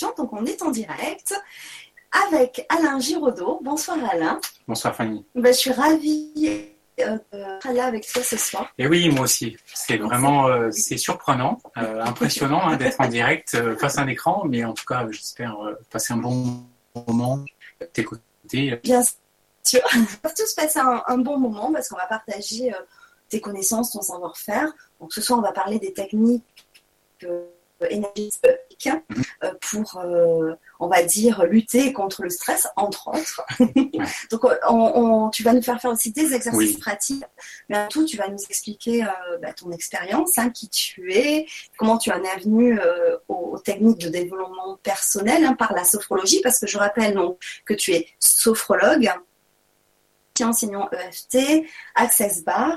Donc on est en direct avec Alain Giraudot. Bonsoir Alain. Bonsoir Fanny. Ben, je suis ravie euh, d'être là avec toi ce soir. Et oui, moi aussi. C'est vraiment euh, c'est surprenant, euh, impressionnant hein, d'être en direct face à un écran, mais en tout cas, j'espère passer un bon moment, t'écouter. Bien sûr. On va tous passer un, un bon moment parce qu'on va partager tes connaissances, ton savoir-faire. Donc ce soir, on va parler des techniques énergétiques euh, pour, euh, on va dire, lutter contre le stress, entre autres. Donc, on, tu vas nous faire faire aussi des exercices pratiques, mais à tout, tu vas nous expliquer euh, bah, ton expérience, hein, qui tu es, comment tu en es venu aux, techniques de développement personnel hein, par la sophrologie, parce que je rappelle donc que tu es sophrologue enseignant EFT, Access Bar,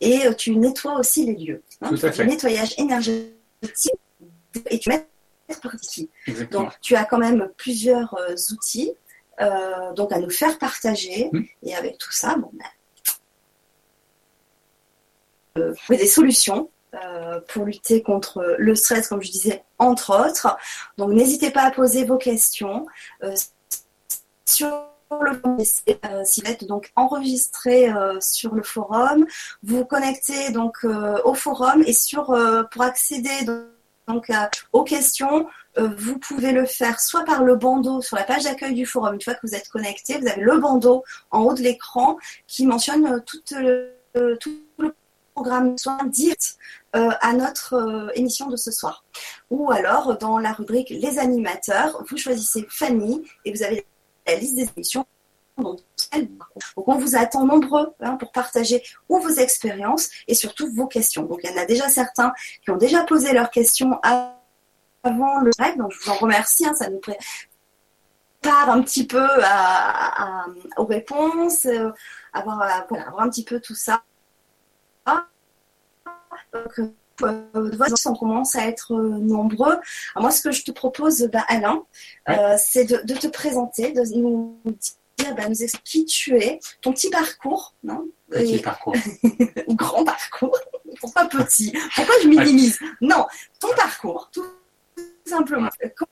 et tu nettoies aussi les lieux. Hein, Tout à fait. nettoyage énergétique et tu mets Donc, tu as quand même plusieurs euh, outils euh, donc à nous faire partager. Hmm. Et avec tout ça, bon, ben, euh, des solutions pour lutter contre le stress, comme je disais, entre autres. Donc, n'hésitez pas à poser vos questions sur le s'il est donc enregistré sur le forum. Vous vous connectez donc au forum et sur pour accéder donc euh, aux questions, euh, vous pouvez le faire soit par le bandeau sur la page d'accueil du forum. Une fois que vous êtes connecté, vous avez le bandeau en haut de l'écran qui mentionne euh, tout le, programme soit direct à notre émission de ce soir. Ou alors dans la rubrique Les animateurs, vous choisissez Fanny et vous avez la liste des émissions donc, on vous attend nombreux hein, pour partager ou vos expériences et surtout vos questions. Donc, il y en a déjà certains qui ont déjà posé leurs questions avant le live, donc je vous en remercie. Hein, ça nous prépare un petit peu aux réponses, euh, avoir, euh, avoir un petit peu tout ça. Donc, euh, on commence à être nombreux. moi, ce que je te propose, bah, Alain, c'est de, de, te présenter, de nous bah, nous expliquer qui tu es, ton petit parcours. Non petit parcours. Ou grand parcours. Pourquoi petit? Pourquoi je minimise? Non, ton parcours, tout simplement. Comment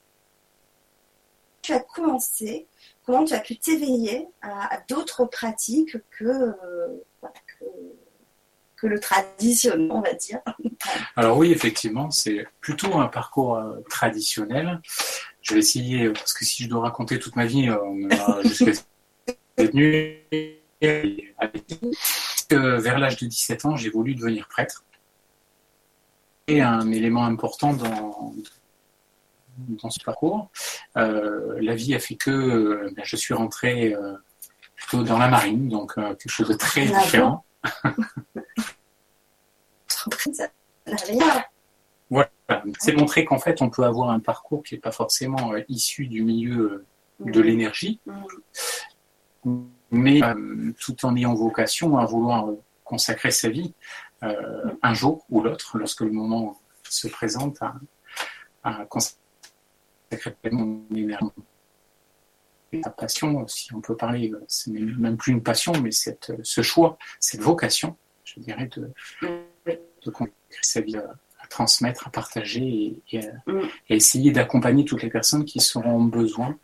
tu as commencé Comment tu as pu t'éveiller à, d'autres pratiques que, que, le traditionnel, on va dire Alors oui, effectivement, c'est plutôt un parcours euh, traditionnel. Je vais essayer, parce que si je dois raconter toute ma vie, on a jusqu'à vers l'âge de 17 ans, j'ai voulu devenir prêtre. Et un élément important dans, dans ce parcours, euh, la vie a fait que euh, ben, je suis rentré euh, plutôt dans la marine, donc quelque chose de très différent. voilà, c'est montrer qu'en fait on peut avoir un parcours qui n'est pas forcément issu du milieu de l'énergie, mais euh, tout en ayant vocation à vouloir consacrer sa vie euh, un jour ou l'autre, lorsque le moment se présente, à, consacrer mon énergie. La passion, si on peut parler, c'est même plus une passion, mais cette, ce choix, cette vocation, je dirais, de, de consacrer sa vie à, transmettre, à partager et, à, essayer d'accompagner toutes les personnes qui seront besoin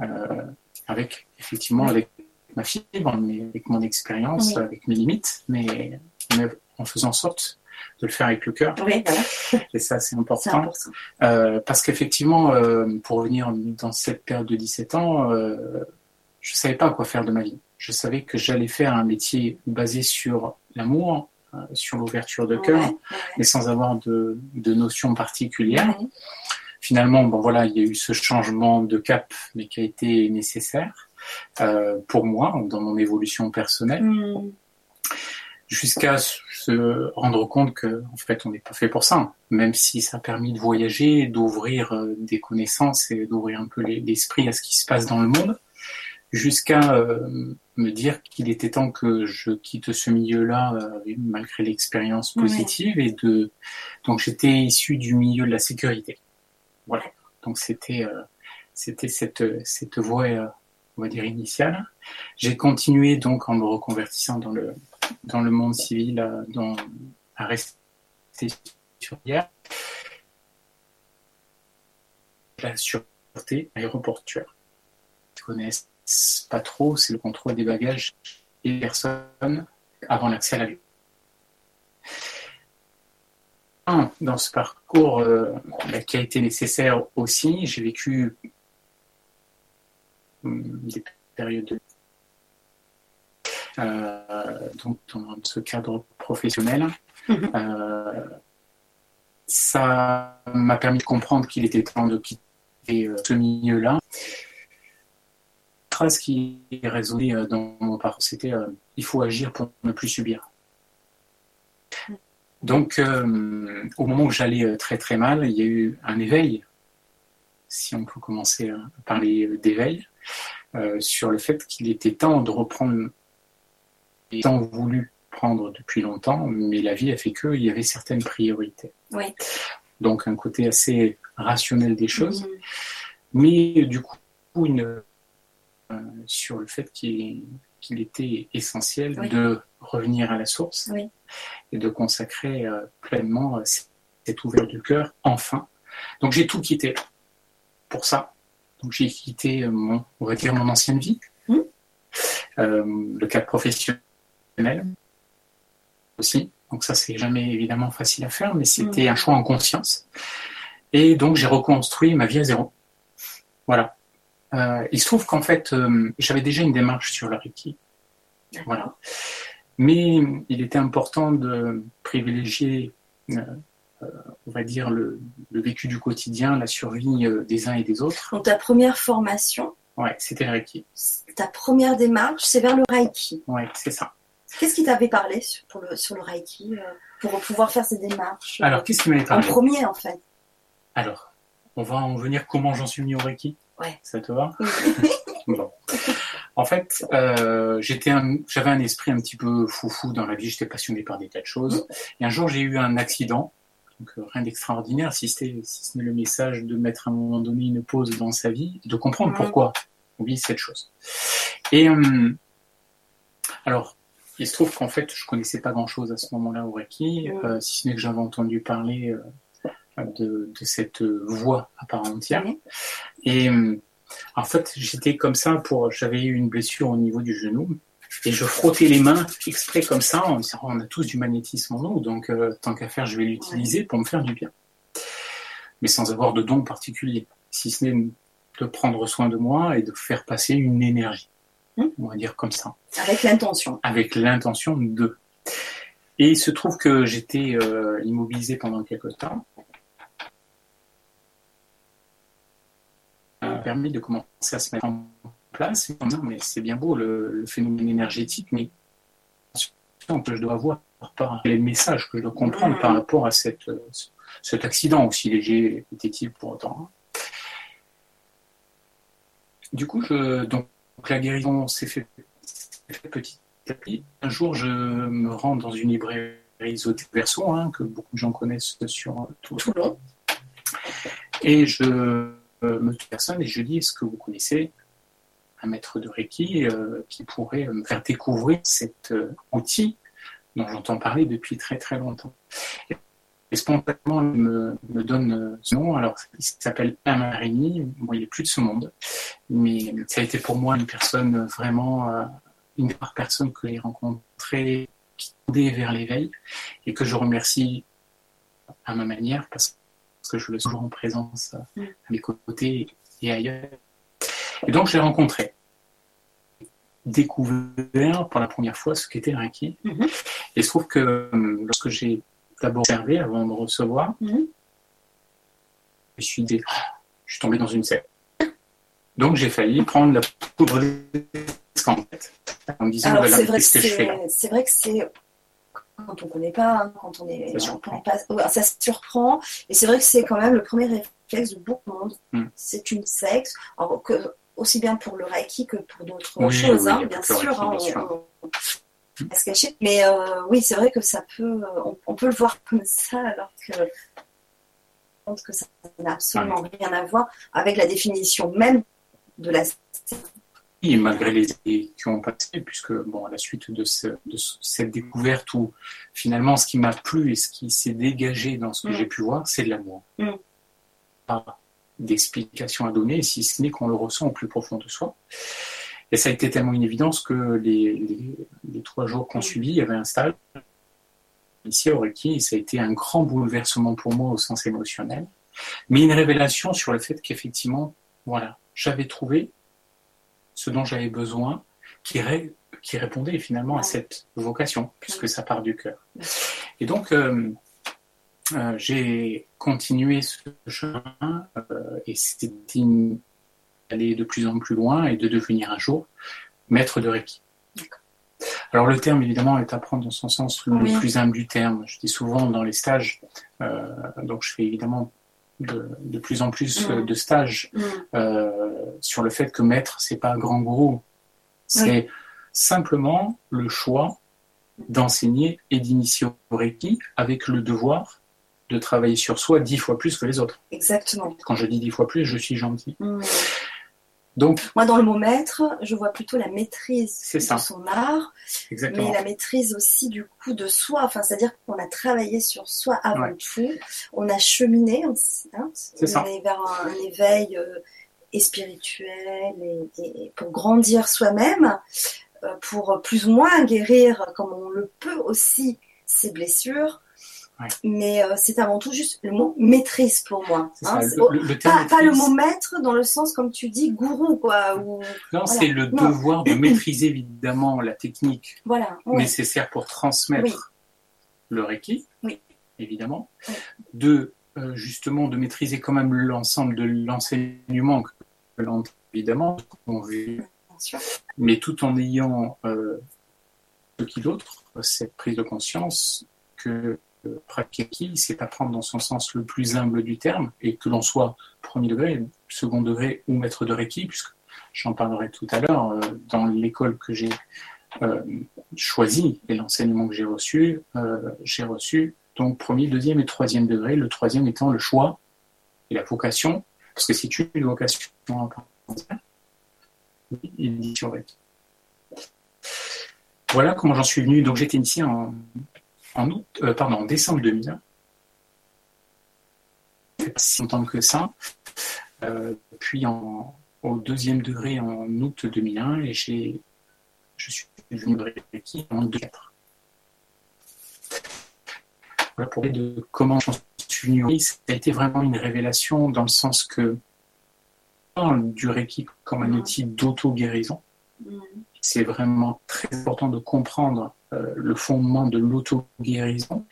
euh, avec effectivement avec ma fibre, avec mon expérience, avec mes limites, mais, en faisant en sorte de le faire avec le cœur. Et ça, c'est important. Euh, parce qu'effectivement, euh, pour revenir dans cette période de 17 ans, euh, je ne savais pas quoi faire de ma vie. Je savais que j'allais faire un métier basé sur l'amour, sur l'ouverture de cœur, mais sans avoir de, de notions particulières. Finalement, bon voilà, il y a eu ce changement de cap, mais qui a été nécessaire pour moi dans mon évolution personnelle, hmm. jusqu'à se rendre compte que en fait on n'est pas fait pour ça. Même si ça a permis de voyager, d'ouvrir euh, des connaissances et d'ouvrir un peu l'esprit à ce qui se passe dans le monde, jusqu'à euh, me dire qu'il était temps que je quitte ce milieu-là malgré l'expérience positive et de donc j'étais issu du milieu de la sécurité. Voilà. Donc c'était euh, c'était cette cette voie euh, on va dire initiale. J'ai continué donc en me reconvertissant dans le dans le monde civil euh, dans à rester sur hier sur aéroportuaire. Ils connaissent pas trop, c'est le contrôle des bagages et des personnes avant l'accès à l'avion. Dans ce parcours euh, bah, qui a été nécessaire aussi, j'ai vécu des périodes de euh, donc dans ce cadre professionnel. Mhm. Euh, ça m'a permis de comprendre qu'il était temps de quitter euh, ce milieu-là. La phrase qui résonnait dans mon parcours, c'était il faut agir pour ne plus subir. Donc, au moment où j'allais très très mal, il y a eu un éveil, si on peut commencer à parler d'éveil, sur le fait qu'il était temps de reprendre tant voulu prendre depuis longtemps, mais la vie a fait qu'il y avait certaines priorités. Donc un côté assez rationnel des choses, mm-hmm. mais du coup une, euh, sur le fait qu'il était essentiel de revenir à la source et de consacrer euh, pleinement euh, cette ouverture du cœur, enfin. Donc j'ai tout quitté pour ça. Donc j'ai quitté mon, on va dire mon ancienne vie, mm. le cadre professionnel aussi. Donc ça, c'est jamais évidemment facile à faire, mais c'était un choix en conscience. Et donc j'ai reconstruit ma vie à zéro. Voilà. Euh, il se trouve qu'en fait, euh, j'avais déjà une démarche sur le Reiki. Voilà. Mais il était important de privilégier, euh, on va dire, le, vécu du quotidien, la survie des uns et des autres. Donc ta première formation Ouais, c'était le Reiki. Ta première démarche, c'est vers le Reiki. Ouais, c'est ça. Qu'est-ce qui t'avait parlé sur, le, sur le Reiki euh, pour pouvoir faire ces démarches euh, Alors, qu'est-ce qui m'avait parlé En premier, en fait? Alors, on va en venir comment j'en suis venu au Reiki? Ouais. Ça te va? Bon. En fait, euh, j'étais j'avais un esprit un petit peu foufou dans la vie. J'étais passionné par des tas de choses. Mm. Et un jour, j'ai eu un accident. Donc, rien d'extraordinaire, si, si ce n'est le message de mettre à un moment donné une pause dans sa vie, de comprendre pourquoi on vit cette chose. Et alors, il se trouve qu'en fait, je connaissais pas grand-chose à ce moment-là au Reiki, euh, si ce n'est que j'avais entendu parler euh, de, cette voix à part entière. Et euh, en fait, j'étais comme ça pour, j'avais eu une blessure au niveau du genou. Et je frottais les mains exprès comme ça en disant on a tous du magnétisme en nous, donc tant qu'à faire, je vais l'utiliser pour me faire du bien. Mais sans avoir de don particulier, si ce n'est de prendre soin de moi et de faire passer une énergie. Hmm. on va dire comme ça. Avec l'intention. Avec l'intention de. Et il se trouve que j'étais euh, immobilisé pendant quelques temps. Ça m'a permis de commencer à se mettre en place. mais c'est bien beau le, phénomène énergétique, mais que je dois avoir par les messages que je dois comprendre par rapport à cette, cet accident, aussi léger était-il pour autant. Du coup, je, donc, la guérison s'est faite fait petit à petit. Un jour, je me rends dans une librairie Zoté Verso, hein, que beaucoup de gens connaissent sur tout Toulon. Et je me personne et je dis est-ce que vous connaissez un maître de Reiki euh, qui pourrait me faire découvrir cet euh, outil dont j'entends parler depuis très très longtemps. Et spontanément, il me, donne ce nom. Alors, il s'appelle Amarini. Bon, il n'est plus de ce monde. Mais ça a été pour moi une personne vraiment, euh, une des rares personnes que j'ai rencontrées qui tendait vers l'éveil et que je remercie à ma manière parce que je le suis toujours en présence euh, à mes côtés et ailleurs. Et donc, je l'ai rencontré découvert pour la première fois ce qu'était Reiki. Mm-hmm. Et il se trouve que euh, lorsque j'ai d'abord observé avant de recevoir. Mhm. Je suis dit, je suis tombé dans une secte. Donc j'ai failli prendre la poudre d'escampette en me disant, Alors, c'est vrai, que c'est vrai que c'est quand on ne connaît pas, hein, quand on est, ça surprend. ça surprend. Et c'est vrai que c'est quand même le premier réflexe de beaucoup de monde. Hmm. C'est une que, aussi bien pour le Reiki que pour d'autres choses, hein, bien, sûr, hein, se cacher. Mais euh, oui, c'est vrai que ça peut, euh, on, peut le voir comme ça, alors que je pense que ça n'a absolument rien à voir avec la définition même de la oui, malgré les idées qui ont passé, puisque bon, à la suite de, cette découverte où finalement ce qui m'a plu et ce qui s'est dégagé dans ce que mm. j'ai pu voir, c'est de l'amour. Mm. Pas d'explication à donner, si ce n'est qu'on le ressent au plus profond de soi. Et ça a été tellement une évidence que les, trois jours qu'on subit, il y avait un stage ici au Reiki, et ça a été un grand bouleversement pour moi au sens émotionnel, mais une révélation sur le fait qu'effectivement, voilà, j'avais trouvé ce dont j'avais besoin, qui, qui répondait finalement à cette vocation, puisque ça part du cœur. Et donc, euh, euh, j'ai continué ce chemin euh, et c'était d'aller de plus en plus loin et de devenir un jour maître de Reiki. Alors le terme évidemment est à prendre dans son sens le plus humble du terme. Je dis souvent dans les stages, donc je fais évidemment de, plus en plus de stages sur le fait que maître c'est pas un grand gourou, c'est simplement le choix d'enseigner et d'initier au Reiki avec le devoir de travailler sur soi dix fois plus que les autres. Exactement. Quand je dis dix fois plus, je suis gentil. Hmm. Donc, Moi, dans le mot maître, je vois plutôt la maîtrise de son art, Exactement. mais la maîtrise aussi du coup de soi. Enfin, c'est-à-dire qu'on a travaillé sur soi avant tout, on a cheminé, hein, on est vers un, éveil euh, et spirituel et pour grandir soi-même. Euh, pour plus ou moins guérir, comme on le peut aussi, ses blessures. Mais euh, c'est avant tout juste le mot maîtrise pour moi. Hein. pas, le mot maître dans le sens, comme tu dis, gourou. Quoi, non, c'est le devoir de maîtriser évidemment la technique. Voilà, nécessaire pour transmettre le Reiki, évidemment. De euh, justement de maîtriser quand même l'ensemble de l'enseignement que l'on évidemment mais tout en ayant euh, ce qui d'autre, cette prise de conscience que Prakeki, c'est apprendre dans son sens le plus humble du terme, et que l'on soit premier degré, second degré ou maître de Reiki, puisque j'en parlerai tout à l'heure, euh, dans l'école que j'ai euh, choisie et l'enseignement que j'ai reçu, j'ai reçu donc premier, deuxième et troisième degré, le troisième étant le choix et la vocation, parce que si tu as une vocation voilà comment j'en suis venu. Donc j'étais initié en, en, août, euh, pardon, en décembre 2001. Pas si longtemps que ça. Euh, puis en, au deuxième degré en août 2001 et j'ai, je suis venu Reiki en 2004. Voilà pour de comment j'en suis venu. Ça a été vraiment une révélation dans le sens que du Reiki comme un outil d'auto-guérison. C'est vraiment très important de comprendre le fondement de l'auto-guérison.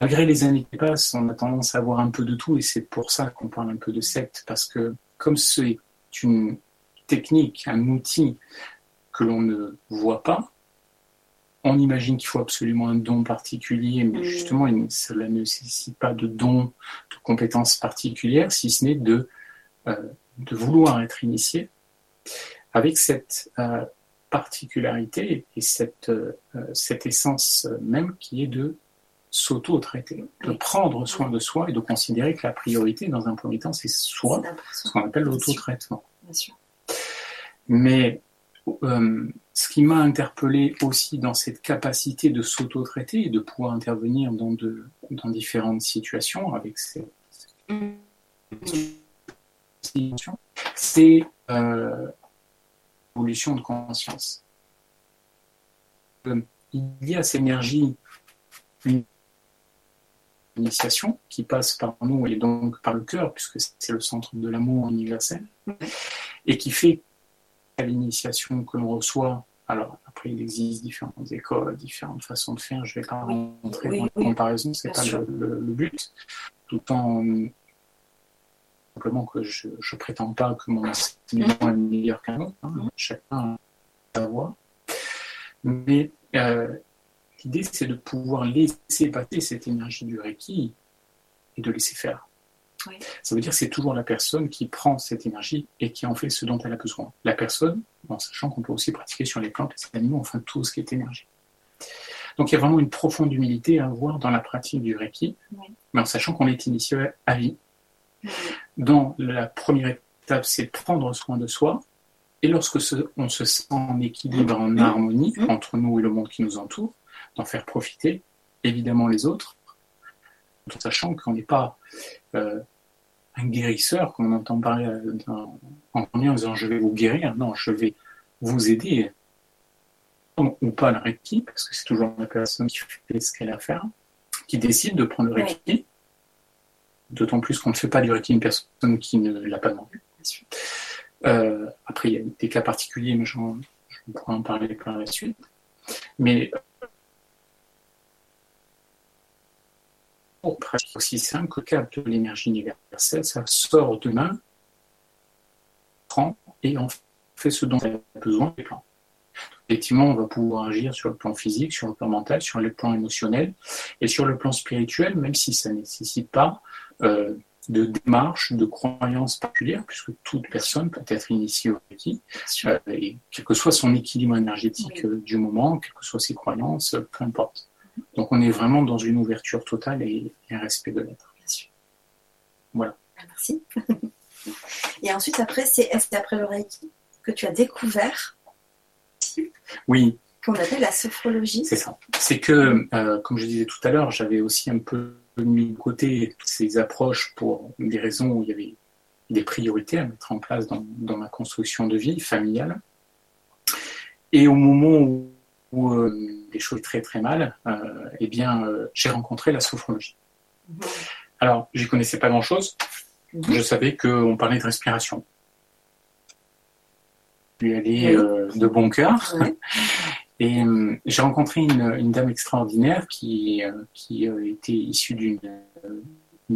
Malgré les années qui passent, on a tendance à voir un peu de tout et c'est pour ça qu'on parle un peu de secte, parce que comme c'est une technique, un outil que l'on ne voit pas, on imagine qu'il faut absolument un don particulier, mais justement, cela ne nécessite pas de don, de compétences particulières, si ce n'est de euh, de vouloir être initié, avec cette euh, particularité et cette, euh, cette essence même qui est de s'auto-traiter, de prendre soin de soi et de considérer que la priorité, dans un premier temps, c'est soi, ce qu'on appelle l'auto-traitement. Mais euh, ce qui m'a interpellé aussi dans cette capacité de s'auto-traiter et de pouvoir intervenir dans, de, dans différentes situations avec ces, mmh c'est euh, l'évolution de conscience. Euh, il y a cette énergie, une initiation qui passe par nous et donc par le cœur, puisque c'est le centre de l'amour universel, et qui fait à l'initiation que l'on reçoit. Alors, après, il existe différentes écoles, différentes façons de faire. Je ne vais pas rentrer dans la comparaison, ce n'est pas le, but. Tout en simplement que je ne prétends pas que mon enseignement est meilleur qu'un autre, hein. chacun a sa voix. Mais euh, l'idée, c'est de pouvoir laisser passer cette énergie du Reiki et de laisser faire. Ça veut dire que c'est toujours la personne qui prend cette énergie et qui en fait ce dont elle a besoin. La personne, en sachant qu'on peut aussi pratiquer sur les plantes, les animaux, enfin tout ce qui est énergie. Donc il y a vraiment une profonde humilité à avoir dans la pratique du Reiki, mais en sachant qu'on est initié à vie, dans la première étape, c'est prendre soin de soi. Et lorsque on se sent en équilibre, en harmonie entre nous et le monde qui nous entoure, d'en faire profiter évidemment les autres, tout sachant qu'on n'est pas euh, un guérisseur, comme on entend parler en, en disant je vais vous guérir. Non, je vais vous aider ou pas le Reiki, parce que c'est toujours la personne qui fait ce qu'elle a à faire, qui décide de prendre le Reiki. D'autant plus qu'on ne fait pas du Reiki une personne qui ne l'a pas demandé. Euh, après, il y a des cas particuliers, mais je pourrais en parler par la suite. Mais pour presque aussi simple que capte l'énergie universelle, ça sort de main, prend et en fait ce dont elle a besoin des plans effectivement, on va pouvoir agir sur le plan physique, sur le plan mental, sur le plan émotionnel et sur le plan spirituel, même si ça ne nécessite pas euh, de démarche, de croyance particulière, puisque toute personne peut être initiée au Reiki, euh, et quel que soit son équilibre énergétique euh, du moment, quelles que soient ses croyances, peu importe. Donc on est vraiment dans une ouverture totale et, un respect de l'être. Voilà. Ah, merci. et ensuite, après, c'est est-ce après le Reiki que tu as découvert oui. Qu'on appelle la sophrologie. C'est ça. C'est que, euh, comme je disais tout à l'heure, j'avais aussi un peu mis de côté toutes ces approches pour des raisons où il y avait des priorités à mettre en place dans, ma construction de vie familiale. Et au moment où, euh, les choses étaient très très mal, euh, eh bien, j'ai rencontré la sophrologie. Mhm. Alors, j'y connaissais pas grand-chose. Mhm. Je savais qu'on parlait de respiration lui aller euh, de bon cœur. Et euh, j'ai rencontré une, dame extraordinaire qui, euh, qui était issue d'une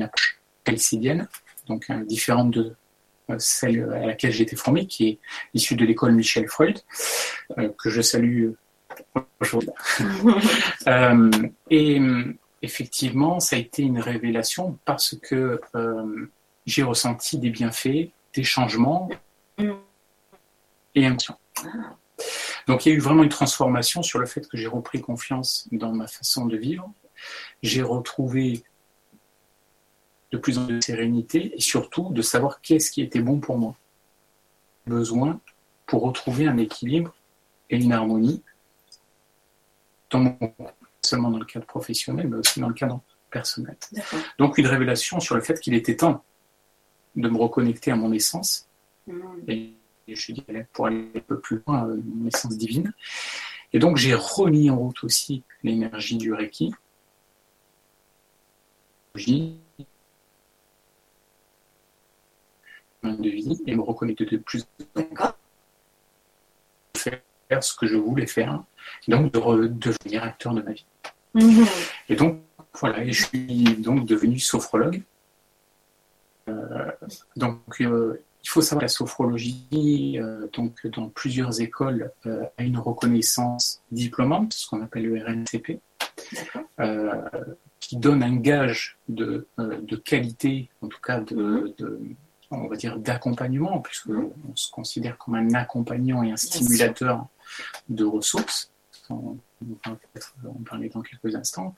approche calcédienne, donc différente de celle à laquelle j'ai été formé, qui est issue de l'école Michel Freud, que je salue aujourd'hui. et effectivement, ça a été une révélation parce que j'ai ressenti des bienfaits, des changements. Et Donc il y a eu vraiment une transformation sur le fait que j'ai repris confiance dans ma façon de vivre. J'ai retrouvé de plus en plus de sérénité et surtout de savoir qu'est-ce qui était bon pour moi. Besoin pour retrouver un équilibre et une harmonie dans mon seulement dans le cadre professionnel, mais aussi dans le cadre personnel. Donc une révélation sur le fait qu'il était temps de me reconnecter à mon essence mmh. et je dirais, pour aller un peu plus loin, euh, mon essence divine. Et donc j'ai remis en route aussi l'énergie du Reiki. de vie et me reconnecter de plus en plus faire ce que je voulais faire, donc de devenir acteur de ma vie. Mhm. Et donc voilà, je suis donc devenu sophrologue. Euh, donc euh, il faut savoir que la sophrologie, euh, donc dans plusieurs écoles, euh, a une reconnaissance diplômante, ce qu'on appelle le RNCP, euh, qui donne un gage de, qualité, en tout cas de, on va dire d'accompagnement, puisqu'on se considère comme un accompagnant et un stimulateur de ressources. On va peut-être en parler dans quelques instants.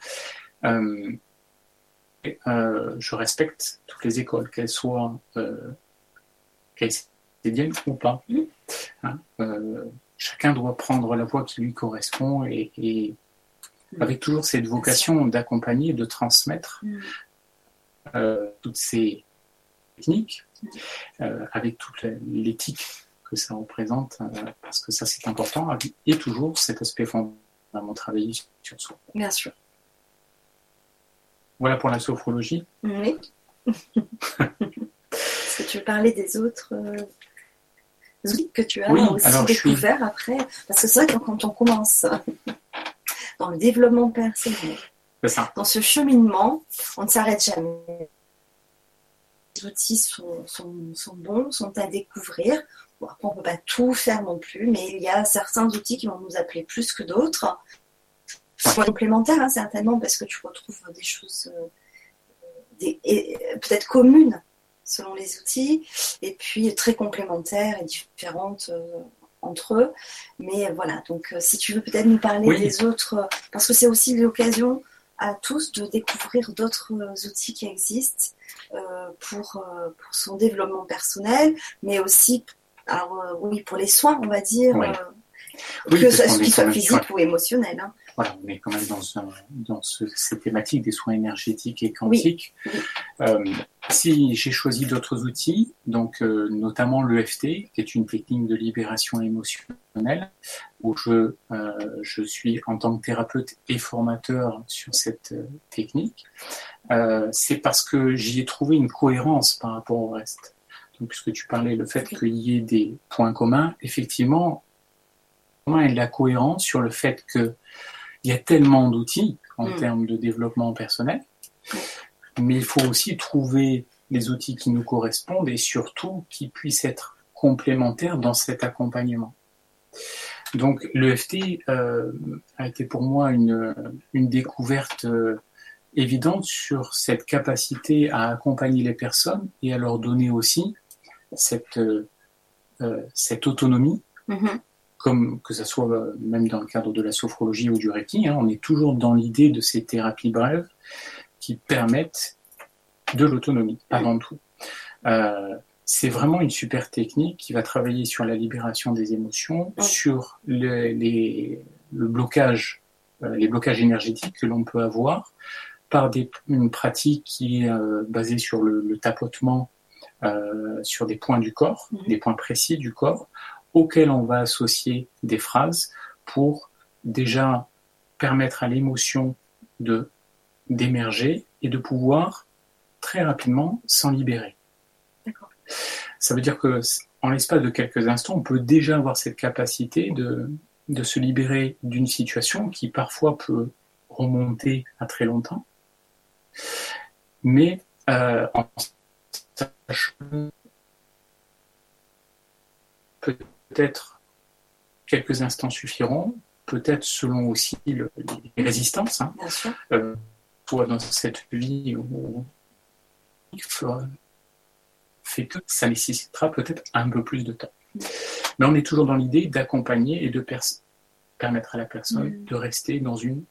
je respecte toutes les écoles, qu'elles soient bien ou pas. Hein, euh, chacun doit prendre la voie qui lui correspond et, avec toujours cette vocation d'accompagner, de transmettre euh, toutes ces techniques, euh, avec toute l'éthique que ça représente, parce que ça c'est important, et toujours cet aspect fondamental, travailler sur soi. Bien sûr. Voilà pour la sophrologie. Oui. que tu veux parler des autres euh, outils que tu as aussi découverts après Parce que c'est vrai que quand on commence dans le développement personnel, dans ce cheminement, on ne s'arrête jamais. Les outils sont, bons, sont à découvrir. Bon, on ne peut pas tout faire non plus, mais il y a certains outils qui vont nous appeler plus que d'autres. Complémentaires, hein, certainement, parce que tu retrouves des choses euh, peut-être communes selon les outils, et puis très complémentaires et différentes euh, entre eux. Mais voilà, donc euh, si tu veux peut-être nous parler des autres, euh, parce que c'est aussi l'occasion à tous de découvrir d'autres outils qui existent pour, pour son développement personnel, mais aussi, alors oui, pour les soins, on va dire, que ce soit physique ou émotionnel. Hein. Voilà, on est quand même dans, dans cette thématique des soins énergétiques et quantiques. Euh, si j'ai choisi d'autres outils, donc euh, notamment l'EFT, qui est une technique de libération émotionnelle, où je, euh, je suis en tant que thérapeute et formateur sur cette technique, c'est parce que j'y ai trouvé une cohérence par rapport au reste. Donc, puisque tu parlais le fait qu'il y ait des points communs, effectivement, et la cohérence sur le fait que il y a tellement d'outils en mm. termes de développement personnel, mais il faut aussi trouver les outils qui nous correspondent et surtout qui puissent être complémentaires dans cet accompagnement. Donc l'EFT euh, a été pour moi une, une découverte euh, évidente sur cette capacité à accompagner les personnes et à leur donner aussi cette, euh, cette autonomie mm-hmm comme que ce soit euh, même dans le cadre de la sophrologie ou du Reiki, hein, on est toujours dans l'idée de ces thérapies brèves qui permettent de l'autonomie avant tout. Euh, c'est vraiment une super technique qui va travailler sur la libération des émotions, sur le, les, le blocage, euh, les blocages énergétiques que l'on peut avoir par des, une pratique qui est basée sur le, le tapotement sur des points du corps, mhm. des points précis du corps, auquel on va associer des phrases pour déjà permettre à l'émotion de d'émerger et de pouvoir très rapidement s'en libérer. Ça veut dire que en l'espace de quelques instants, on peut déjà avoir cette capacité de, de se libérer d'une situation qui parfois peut remonter à très longtemps, mais euh, en sachant peut-être quelques instants suffiront, peut-être selon aussi les résistances. Hein. Euh, soit dans cette vie où fait que ça nécessitera peut-être un peu plus de temps. Mais on est toujours dans l'idée d'accompagner et de permettre à la personne mm. de rester dans une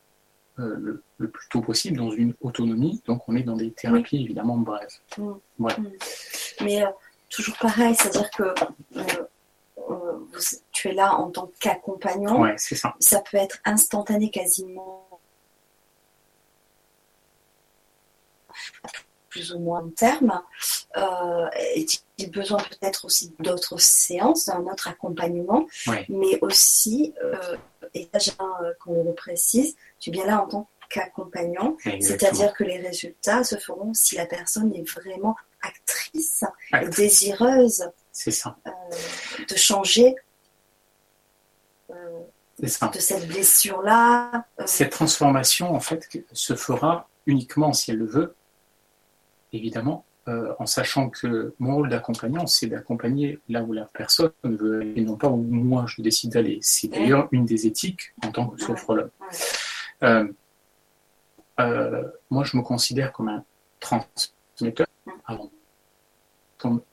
euh, le, plus tôt possible dans une autonomie. Donc on est dans des thérapies évidemment brèves. Mm. Mm. Mais euh, toujours pareil, c'est-à-dire que tu es là en tant qu'accompagnant. ça. Ça peut être instantané quasiment plus ou moins en terme. Euh, Est-il besoin peut-être aussi d'autres séances, d'un autre accompagnement, mais aussi, euh, et là euh, qu'on le précise, tu es bien là en tant qu'accompagnant, c'est-à-dire que les résultats se feront si la personne est vraiment actrice, et désireuse c'est ça. Euh, de changer de cette blessure-là. Euh. Cette transformation, en fait, se fera uniquement si elle le veut, évidemment, en sachant que mon rôle d'accompagnant, c'est d'accompagner là où la personne veut et non pas où moi je décide d'aller. C'est d'ailleurs une des éthiques en tant que sophrologue. moi, je me considère comme un transmetteur avant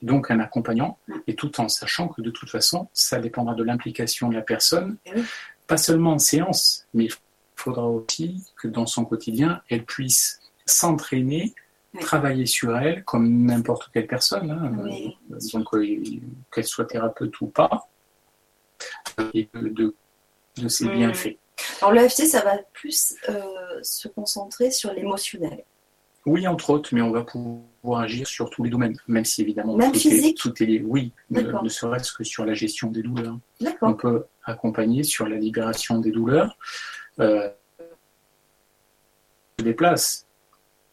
donc un accompagnant, mm. et tout en sachant que de toute façon, ça dépendra de l'implication de la personne, eh pas seulement en séance, mais il faudra aussi que dans son quotidien, elle puisse s'entraîner, travailler sur elle comme n'importe quelle personne, hein. donc euh, qu'elle soit thérapeute ou pas, et de, ses bienfaits. Alors l'EFT, ça va plus euh, se concentrer sur l'émotionnel. Oui, entre autres, mais on va pouvoir agir sur tous les domaines, même si évidemment même tout. Est, tout est Oui, ne, serait-ce que sur la gestion des douleurs. On peut accompagner sur la libération des douleurs. Euh, se déplace,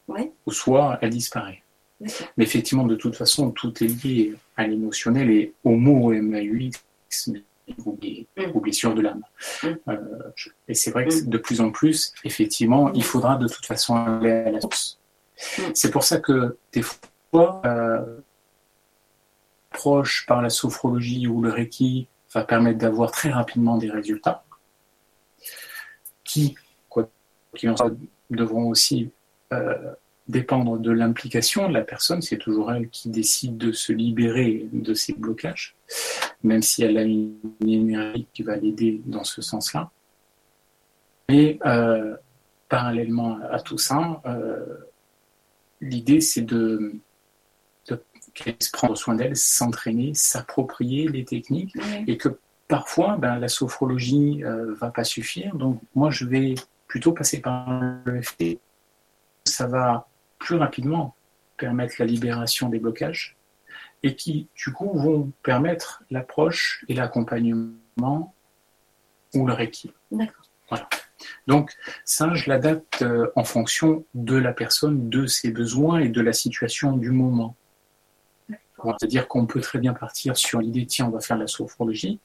ou soit elle disparaît. Mais effectivement, de toute façon, tout est lié à l'émotionnel et au mot MAUX ou, mm. blessure de l'âme. Mm. Euh, et c'est vrai que mm. de plus en plus, effectivement, il faudra de toute façon aller à la source. Mm. C'est pour ça que des fois, euh, proche par la sophrologie ou le Reiki va permettre d'avoir très rapidement des résultats qui, quoi en soit, devront aussi euh, dépendre de l'implication de la personne. C'est toujours elle qui décide de se libérer de ces blocages, même si elle a une, énergie qui va l'aider dans ce sens-là. Mais euh, parallèlement à tout ça, l'idée, c'est de, prendre soin d'elle, s'entraîner, s'approprier les techniques, et que parfois, ben, la sophrologie ne euh, va pas suffire. Donc, moi, je vais plutôt passer par le FT. Ça va plus rapidement permettre la libération des blocages et qui, du coup, vont permettre l'approche et l'accompagnement ou le réquis. D'accord. Voilà. Donc, ça, je l'adapte euh, en fonction de la personne, de ses besoins et de la situation du moment. C'est-à-dire qu'on peut très bien partir sur l'idée, tiens, on va faire de la sophrologie,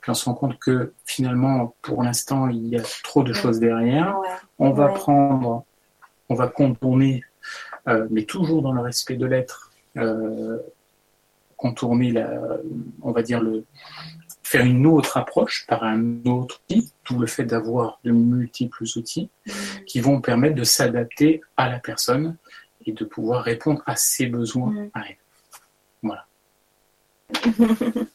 puis on se rend compte que finalement, pour l'instant, il y a trop de choses derrière. On va prendre, on va contourner, euh, mais toujours dans le respect de l'être, euh, contourner la, on va dire le, faire une autre approche par un autre outil, tout le fait d'avoir de multiples outils qui vont permettre de s'adapter à la personne et de pouvoir répondre à ses besoins mm. à elle. Voilà.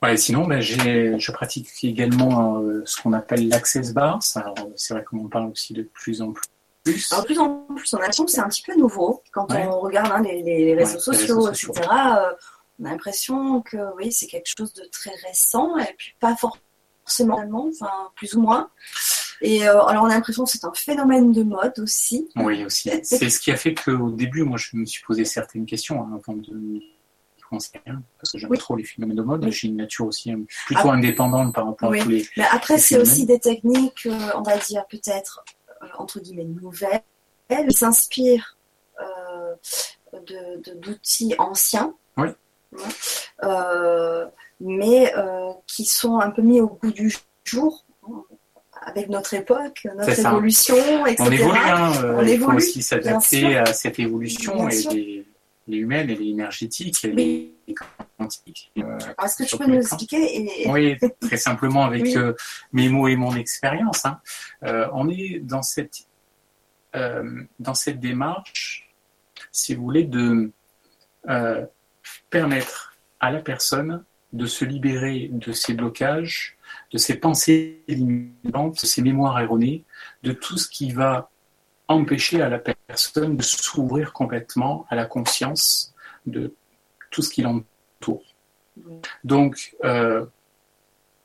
Ouais, sinon, ben, je pratique également euh, ce qu'on appelle l'access bar. C'est vrai qu'on en parle aussi de plus en plus. Alors, de plus en plus, on a l'impression que c'est un petit peu nouveau. Quand on regarde hein, les, réseaux sociaux, etc., euh, on a l'impression que oui, c'est quelque chose de très récent et puis pas forcément, enfin, plus ou moins. Et euh, alors, on a l'impression que c'est un phénomène de mode aussi. Oui, aussi. c'est ce qui a fait qu'au début, moi, je me suis posé certaines questions hein, avant de parce que j'aime trop les phénomènes de mode. J'ai une nature aussi hein, plutôt indépendante par rapport à tous les. Mais après, c'est aussi des techniques, euh, on va dire peut-être euh, entre guillemets nouvelles, qui s'inspirent euh, d'outils anciens. Oui. Mais qui sont un peu mis au goût du jour avec notre époque, notre évolution, etc. On évolue, hein, on il faut aussi s'adapter à cette évolution et les humaines, elle est énergétique, elle est quantique. Euh, Est-ce que tu peux nous expliquer Oui, très simplement avec euh, mes mots et mon expérience. Hein. Euh, on est dans cette, euh, dans cette démarche, si vous voulez, de permettre à la personne de se libérer de ses blocages, de ses pensées limitantes, de ses mémoires erronées, de tout ce qui va empêcher à la personne de s'ouvrir complètement à la conscience de tout ce qui l'entoure. Donc, euh,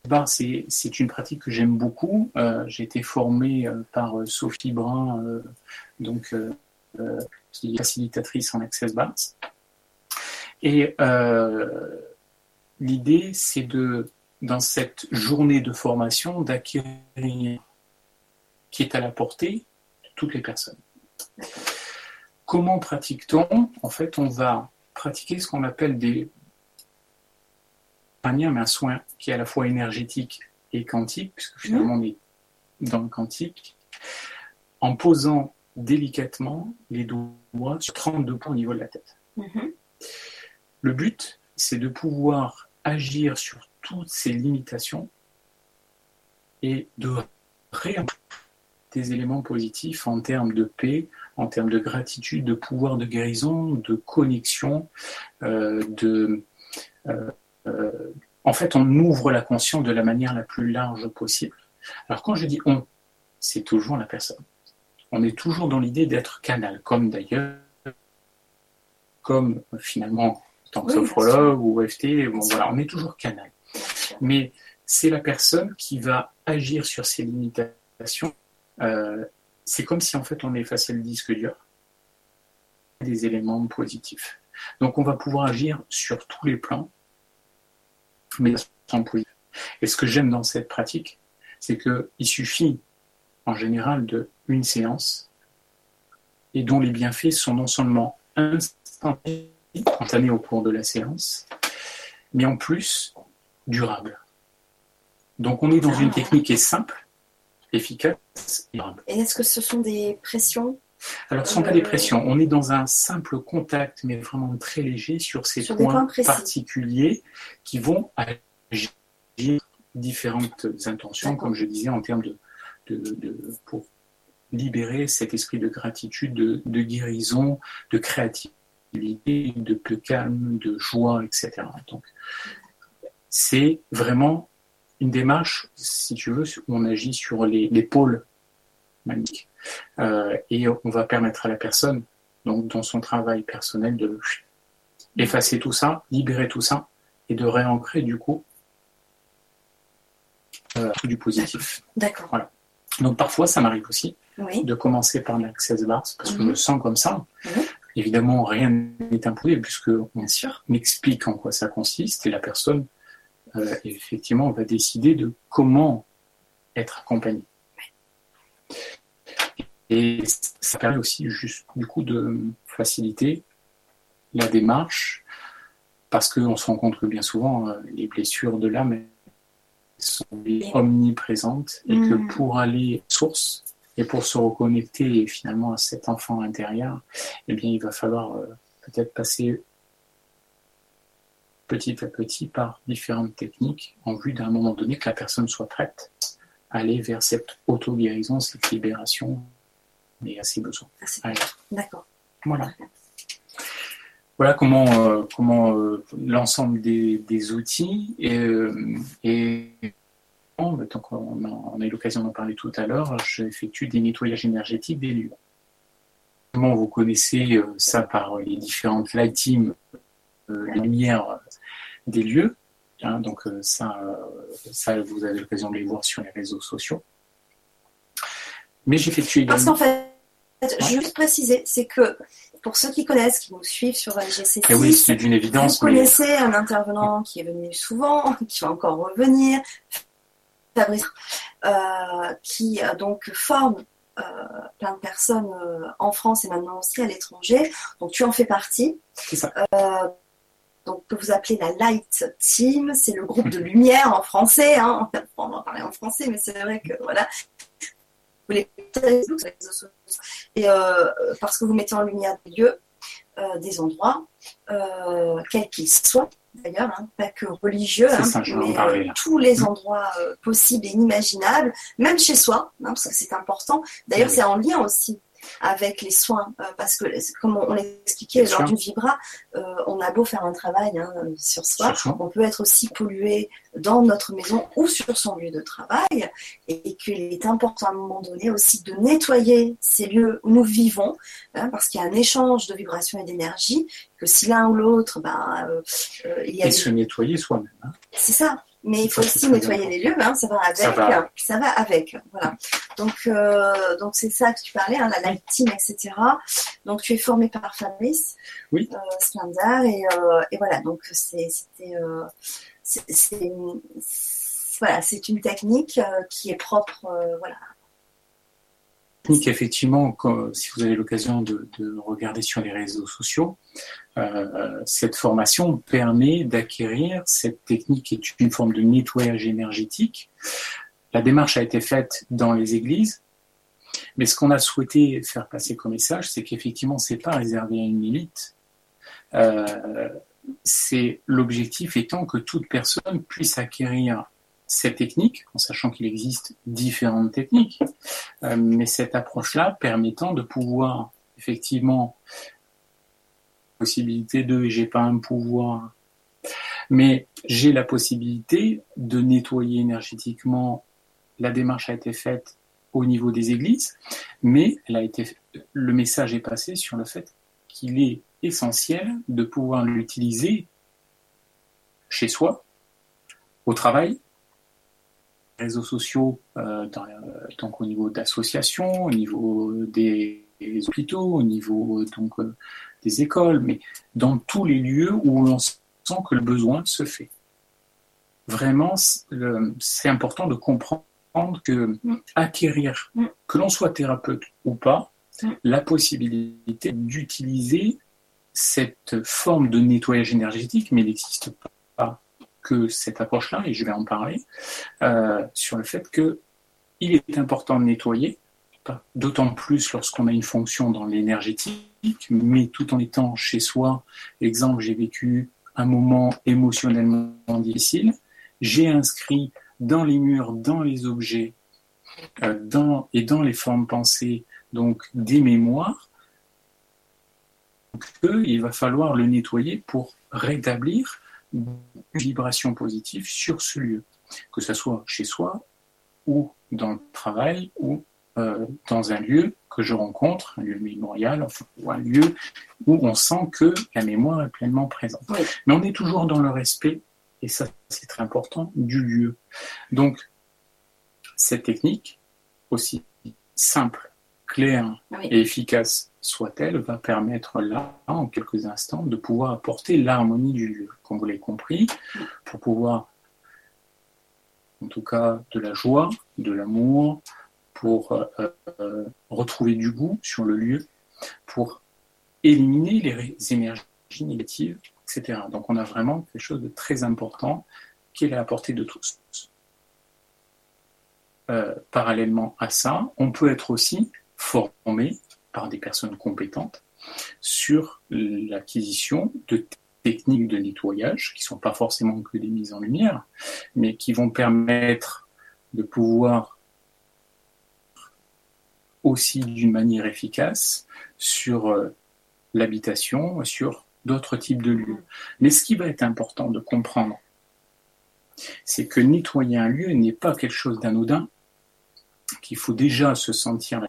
ben, c'est une pratique que j'aime beaucoup. Euh, j'ai été formé euh, par Sophie Brun, donc, qui est facilitatrice en Access Bars. Et l'idée, c'est de, dans cette journée de formation, d'acquérir qui est à la portée toutes les personnes. Comment pratique-t-on? En fait, on va pratiquer ce qu'on appelle des mais un soin qui est à la fois énergétique et quantique, puisque finalement on est dans le quantique, en posant délicatement les doigts sur 32 points au niveau de la tête. Mhm. Le but, c'est de pouvoir agir sur toutes ces limitations et de réintégrer des éléments positifs en termes de paix, en termes de gratitude, de pouvoir de guérison, de connexion, euh. Euh, euh, en fait, on ouvre la conscience de la manière la plus large possible. Alors quand je dis on, c'est toujours la personne. On est toujours dans l'idée d'être canal, comme d'ailleurs, comme finalement en tant que sophrologue ou FT, bon, voilà, on est toujours canal. Mais c'est la personne qui va agir sur ses limitations euh, c'est comme si en fait on effaçait le disque dur des éléments positifs. Donc on va pouvoir agir sur tous les plans, mais sans positif. Et ce que j'aime dans cette pratique, c'est qu'il suffit en général de une séance et dont les bienfaits sont non seulement instantanés, entamés au cours de la séance, mais en plus durables. Donc on est dans une technique qui est simple, efficace et Et est-ce que ce sont des pressions? Alors, ce ne sont pas des euh, pressions. On est dans un simple contact, mais vraiment très léger, sur ces points, particuliers qui vont agir différentes intentions, comme je disais, en termes de, de, pour libérer cet esprit de gratitude, de, de guérison, de créativité, de plus calme, de joie, etc. Donc, c'est vraiment une démarche, si tu veux, où on agit sur les, pôles maniques. Euh, et on va permettre à la personne, donc dans son travail personnel, de effacer tout ça, libérer tout ça, et de réancrer du coup euh, du positif. D'accord. Voilà. Donc parfois, ça m'arrive aussi Oui. de commencer par l'access bars parce que je Mhm. me sens comme ça. Mhm. Évidemment, rien n'est imposé puisque on Bien sûr. m'explique en quoi ça consiste et la personne, euh, effectivement, va décider de comment être accompagnée. Et ça permet aussi, juste, du coup, de faciliter la démarche parce qu'on se rend compte que bien souvent, euh, les blessures de l'âme sont omniprésentes et que Mhm. pour aller source et pour se reconnecter finalement à cet enfant intérieur, eh bien, il va falloir euh, peut-être passer petit à petit par différentes techniques en vue d'un moment donné que la personne soit prête à aller vers cette auto-guérison, cette libération et à ses besoins. Ouais. D'accord. Voilà. Voilà comment, euh, comment euh, l'ensemble des, des outils et, euh, et donc on a, on a eu l'occasion d'en parler tout à l'heure, j'effectue des nettoyages énergétiques des lieux. Comment vous connaissez euh, ça par les différentes light teams, euh, les lumières des lieux. hein, donc euh, ça, euh, ça, vous avez l'occasion de les voir sur les réseaux sociaux. Mais j'effectue Parce également. qu'en fait, je veux juste préciser, c'est que pour ceux qui connaissent, qui nous suivent sur LGC6, Et Eh oui, vous mais connaissez un intervenant qui est venu souvent, qui va encore revenir, Fabrice, euh, qui euh, donc forme euh, plein de personnes euh, en France et maintenant aussi à l'étranger. Donc tu en fais partie. c'est ça. Euh, donc que vous appelez la Light Team, c'est le groupe de lumière en français. Hein. On va parler en français, mais c'est vrai que voilà. Vous les et parce que vous mettez en lumière des lieux, des endroits, quels qu'ils soient d'ailleurs, hein, pas que religieux, hein, ça, mais parler, euh, tous les endroits euh, possibles et inimaginables, même chez soi, hein, parce que c'est important. D'ailleurs, Oui. c'est en lien aussi avec les soins, euh, parce que comme on l'expliquait Bien lors du Vibra, euh, on a beau faire un travail hein, sur soi, on peut être aussi pollué dans notre maison ou sur son lieu de travail, et qu'il est important à un moment donné aussi de nettoyer ces lieux où nous vivons, hein, parce qu'il y a un échange de vibrations et d'énergie, que si l'un ou l'autre, ben, euh, euh, il y a Et des se nettoyer soi-même. hein. c'est ça. Mais il faut aussi nettoyer les lieux, hein, ça va avec. Ça va. Ça va avec. Voilà. Donc, euh, donc c'est ça que tu parlais, hein, la light team, etc. Donc, tu es formé par Fabrice Oui. euh, Splendor, et, euh, et voilà. Donc, c'est, c'était, euh, voilà, c'est une technique euh, qui est propre, euh, voilà. Technique, effectivement, si vous avez l'occasion de, de regarder sur les réseaux sociaux, euh, cette formation permet d'acquérir cette technique qui est une forme de nettoyage énergétique. La démarche a été faite dans les églises, mais ce qu'on a souhaité faire passer comme message, c'est qu'effectivement, c'est pas réservé à une élite. Euh, c'est l'objectif étant que toute personne puisse acquérir cette technique, en sachant qu'il existe différentes techniques, euh, mais cette approche-là permettant de pouvoir effectivement possibilité de j'ai pas un pouvoir mais j'ai la possibilité de nettoyer énergétiquement la démarche a été faite au niveau des églises mais elle a été le message est passé sur le fait qu'il est essentiel de pouvoir l'utiliser chez soi au travail réseaux sociaux, euh, dans, euh, donc au niveau d'associations, au niveau des, des hôpitaux, au niveau euh, donc euh, des écoles, mais dans tous les lieux où l'on sent que le besoin se fait. Vraiment, c'est important de comprendre que Mm. acquérir, Mm. que l'on soit thérapeute ou pas, Mm. la possibilité d'utiliser cette forme de nettoyage énergétique, mais il n'existe pas que cette approche-là, et je vais en parler, euh, sur le fait que il est important de nettoyer, d'autant plus lorsqu'on a une fonction dans l'énergétique, mais tout en étant chez soi. Exemple, j'ai vécu un moment émotionnellement difficile, j'ai inscrit dans les murs, dans les objets, euh, dans, et dans les formes pensées, donc des mémoires, qu'il va falloir le nettoyer pour rétablir vibration positive sur ce lieu, que ce soit chez soi ou dans le travail ou euh, dans un lieu que je rencontre, un lieu mémorial, enfin, ou un lieu où on sent que la mémoire est pleinement présente. Mais on est toujours dans le respect, et ça c'est très important, du lieu. Donc, cette technique, aussi simple, claire et efficace soit-elle, va permettre là, en quelques instants, de pouvoir apporter l'harmonie du lieu, comme vous l'avez compris, pour pouvoir, en tout cas, de la joie, de l'amour, pour euh, euh, retrouver du goût sur le lieu, pour éliminer les énergies négatives, etc. Donc on a vraiment quelque chose de très important qui est à la portée de tous. Euh, parallèlement à ça, on peut être aussi formé par des personnes compétentes sur l'acquisition de techniques de nettoyage qui ne sont pas forcément que des mises en lumière, mais qui vont permettre de pouvoir aussi d'une manière efficace sur euh, l'habitation, sur d'autres types de lieux. Mais ce qui va être important de comprendre, c'est que nettoyer un lieu n'est pas quelque chose d'anodin, qu'il faut déjà se sentir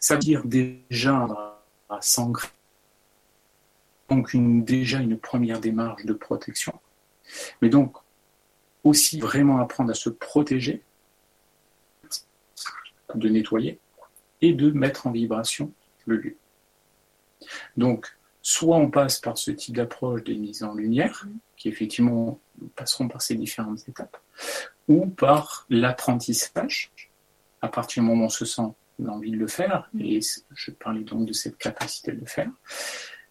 Ça veut dire déjà à s'ancrer, donc déjà une première démarche de protection. Mais donc aussi vraiment apprendre à se protéger, de nettoyer et de mettre en vibration le lieu. Donc, soit on passe par ce type d'approche des mises en lumière, qui effectivement passeront par ces différentes étapes, ou par l'apprentissage, à partir du moment où on se sent l'envie de le faire, et je parlais donc de cette capacité de le faire,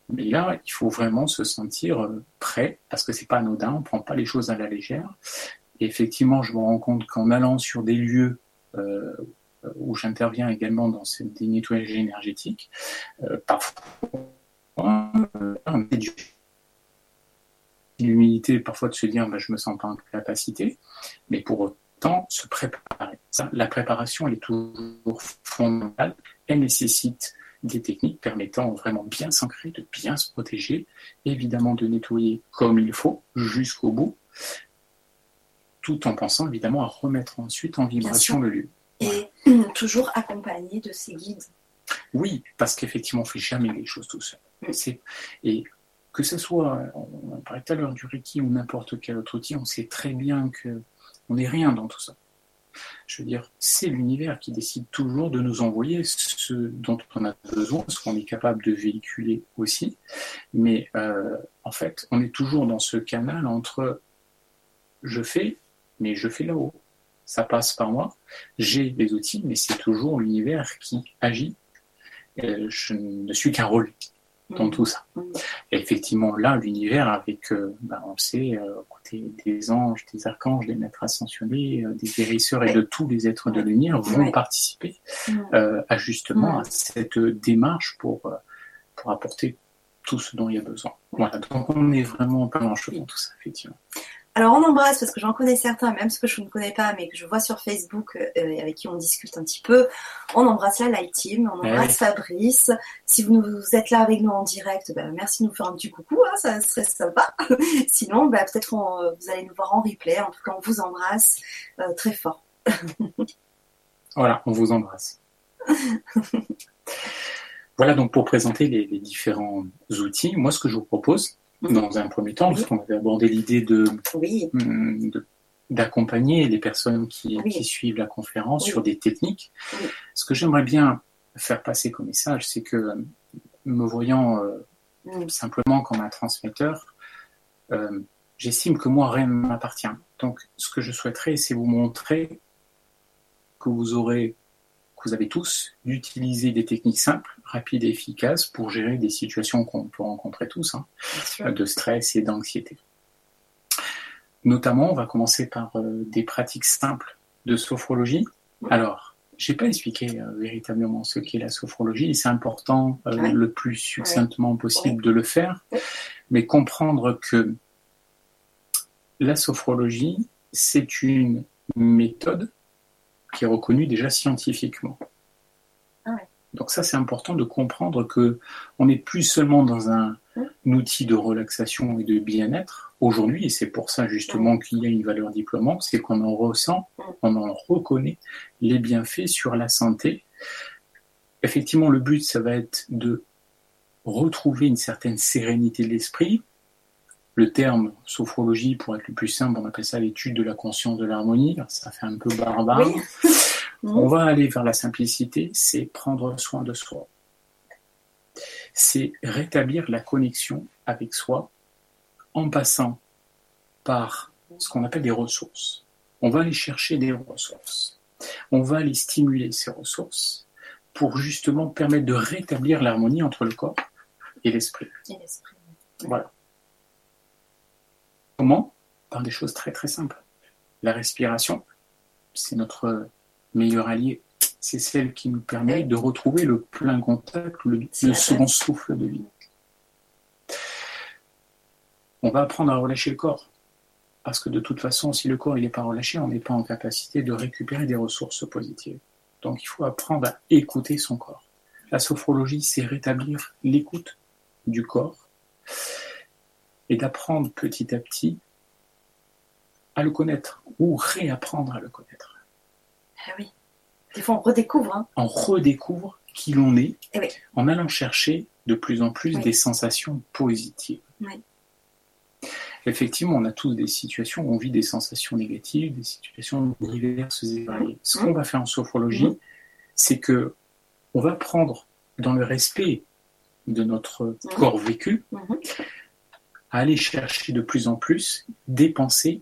mais là, il faut vraiment se sentir euh, prêt, parce que c'est pas anodin, on ne prend pas les choses à la légère. Et effectivement, je me rends compte qu'en allant sur des lieux euh, où j'interviens également dans des nettoyages énergétiques, euh, parfois, euh, l'humilité parfois de se dire bah, je me sens pas en capacité, mais pour autant se préparer. la préparation elle est toujours fondamentale, elle nécessite des techniques permettant vraiment bien s'ancrer, de bien se protéger, évidemment de nettoyer comme il faut jusqu'au bout, tout en pensant évidemment à remettre ensuite en vibration le lieu. Et toujours accompagné de ses guides. Oui, parce qu'effectivement, on ne fait jamais les choses tout seul. Mm. Et que ce soit, on parlait tout à l'heure du Reiki ou n'importe quel autre outil, on sait très bien qu'on n'est rien dans tout ça. Je veux dire, c'est l'univers qui décide toujours de nous envoyer ce dont on a besoin, ce qu'on est capable de véhiculer aussi. Mais euh, en fait, on est toujours dans ce canal entre je fais, mais je fais là-haut ça passe par moi. J'ai des outils, mais c'est toujours l'univers qui agit. je ne suis qu'un rôle dans tout ça. Et effectivement, là, l'univers, avec, euh, bah, on le sait, euh, côté des anges, des archanges, des maîtres ascensionnés, euh, des guérisseurs et de tous les êtres de lumière, vont participer à justement à cette démarche pour, pour apporter tout ce dont il y a besoin. Voilà, donc on est vraiment pas en chemin tout ça, effectivement. Alors on embrasse parce que j'en connais certains, même ceux que je ne connais pas, mais que je vois sur Facebook euh, et avec qui on discute un petit peu. On embrasse la Light Team, on embrasse Fabrice. Si vous, vous, êtes là avec nous en direct, ben, merci de nous faire un petit coucou, hein, ça serait sympa. Sinon, ben, peut-être euh, vous allez nous voir en replay. En tout cas, on vous embrasse euh, très fort. voilà, on vous embrasse. voilà donc pour présenter les, les différents outils. Moi, ce que je vous propose, dans un premier temps, parce qu'on avait abordé l'idée de, hum, d'accompagner les personnes qui, suivent la conférence sur des techniques. Ce que j'aimerais bien faire passer comme message, c'est que me voyant euh, mm. simplement comme un transmetteur, euh, j'estime que moi rien ne m'appartient. Donc, ce que je souhaiterais, c'est vous montrer que vous aurez vous avez tous d'utiliser des techniques simples, rapides et efficaces pour gérer des situations qu'on peut rencontrer tous, hein, de stress et d'anxiété. Notamment, on va commencer par euh, des pratiques simples de sophrologie. Alors, j'ai pas expliqué euh, véritablement ce qu'est la sophrologie, et c'est important euh, le plus succinctement possible de le faire, mais comprendre que la sophrologie, c'est une méthode qui est reconnu déjà scientifiquement. Ah Donc ça, c'est important de comprendre que on n'est plus seulement dans un, outil de relaxation et de bien-être aujourd'hui, et c'est pour ça justement qu'il y a une valeur diplômante, c'est qu'on en ressent, on en reconnaît les bienfaits sur la santé. Effectivement, le but, ça va être de retrouver une certaine sérénité de l'esprit, le terme sophrologie, pour être le plus simple, on appelle ça l'étude de la conscience de l'harmonie. Ça fait un peu barbare. on va aller vers la simplicité, c'est prendre soin de soi. C'est rétablir la connexion avec soi en passant par ce qu'on appelle des ressources. On va aller chercher des ressources. On va aller stimuler ces ressources pour justement permettre de rétablir l'harmonie entre le corps et l'esprit. Voilà. Comment Par des choses très très simples. La respiration, c'est notre meilleur allié. C'est celle qui nous permet de retrouver le plein contact, le, second souffle de vie. On va apprendre à relâcher le corps. Parce que de toute façon, si le corps n'est pas relâché, on n'est pas en capacité de récupérer des ressources positives. Donc il faut apprendre à écouter son corps. La sophrologie, c'est rétablir l'écoute du corps et d'apprendre petit à petit à le connaître ou réapprendre à le connaître. Ah oui. Des fois, on redécouvre. Hein. On redécouvre qui l'on est eh en allant chercher de plus en plus des sensations positives. Oui. Effectivement, on a tous des situations où on vit des sensations négatives, des situations diverses et variées. Ce qu'on va faire en sophrologie, c'est que on va prendre dans le respect de notre corps vécu, mhm. À aller chercher de plus en plus des pensées,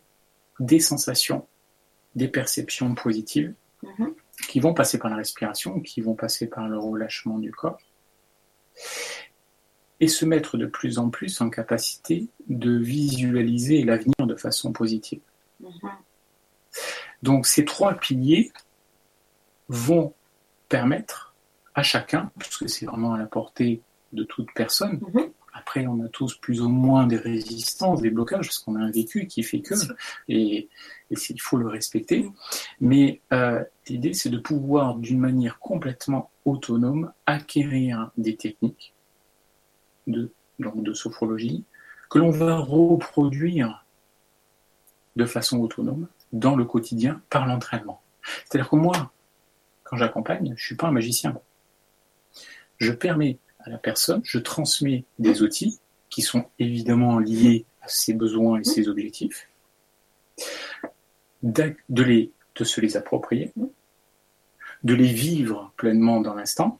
des sensations, des perceptions positives qui vont passer par la respiration, qui vont passer par le relâchement du corps et se mettre de plus en plus en capacité de visualiser l'avenir de façon positive. Mhm. Donc ces trois piliers vont permettre à chacun, puisque c'est vraiment à la portée de toute personne, mhm. Après on a tous plus ou moins des résistances, des blocages, parce qu'on a un vécu qui fait que, et, il faut le respecter, mais euh, l'idée c'est de pouvoir d'une manière complètement autonome acquérir des techniques de, de sophrologie que l'on va reproduire de façon autonome dans le quotidien par l'entraînement. C'est-à-dire que moi, quand j'accompagne, je ne suis pas un magicien. Je permets à la personne, je transmets des outils qui sont évidemment liés à ses besoins et ses objectifs, de, les, de se les approprier, de les vivre pleinement dans l'instant,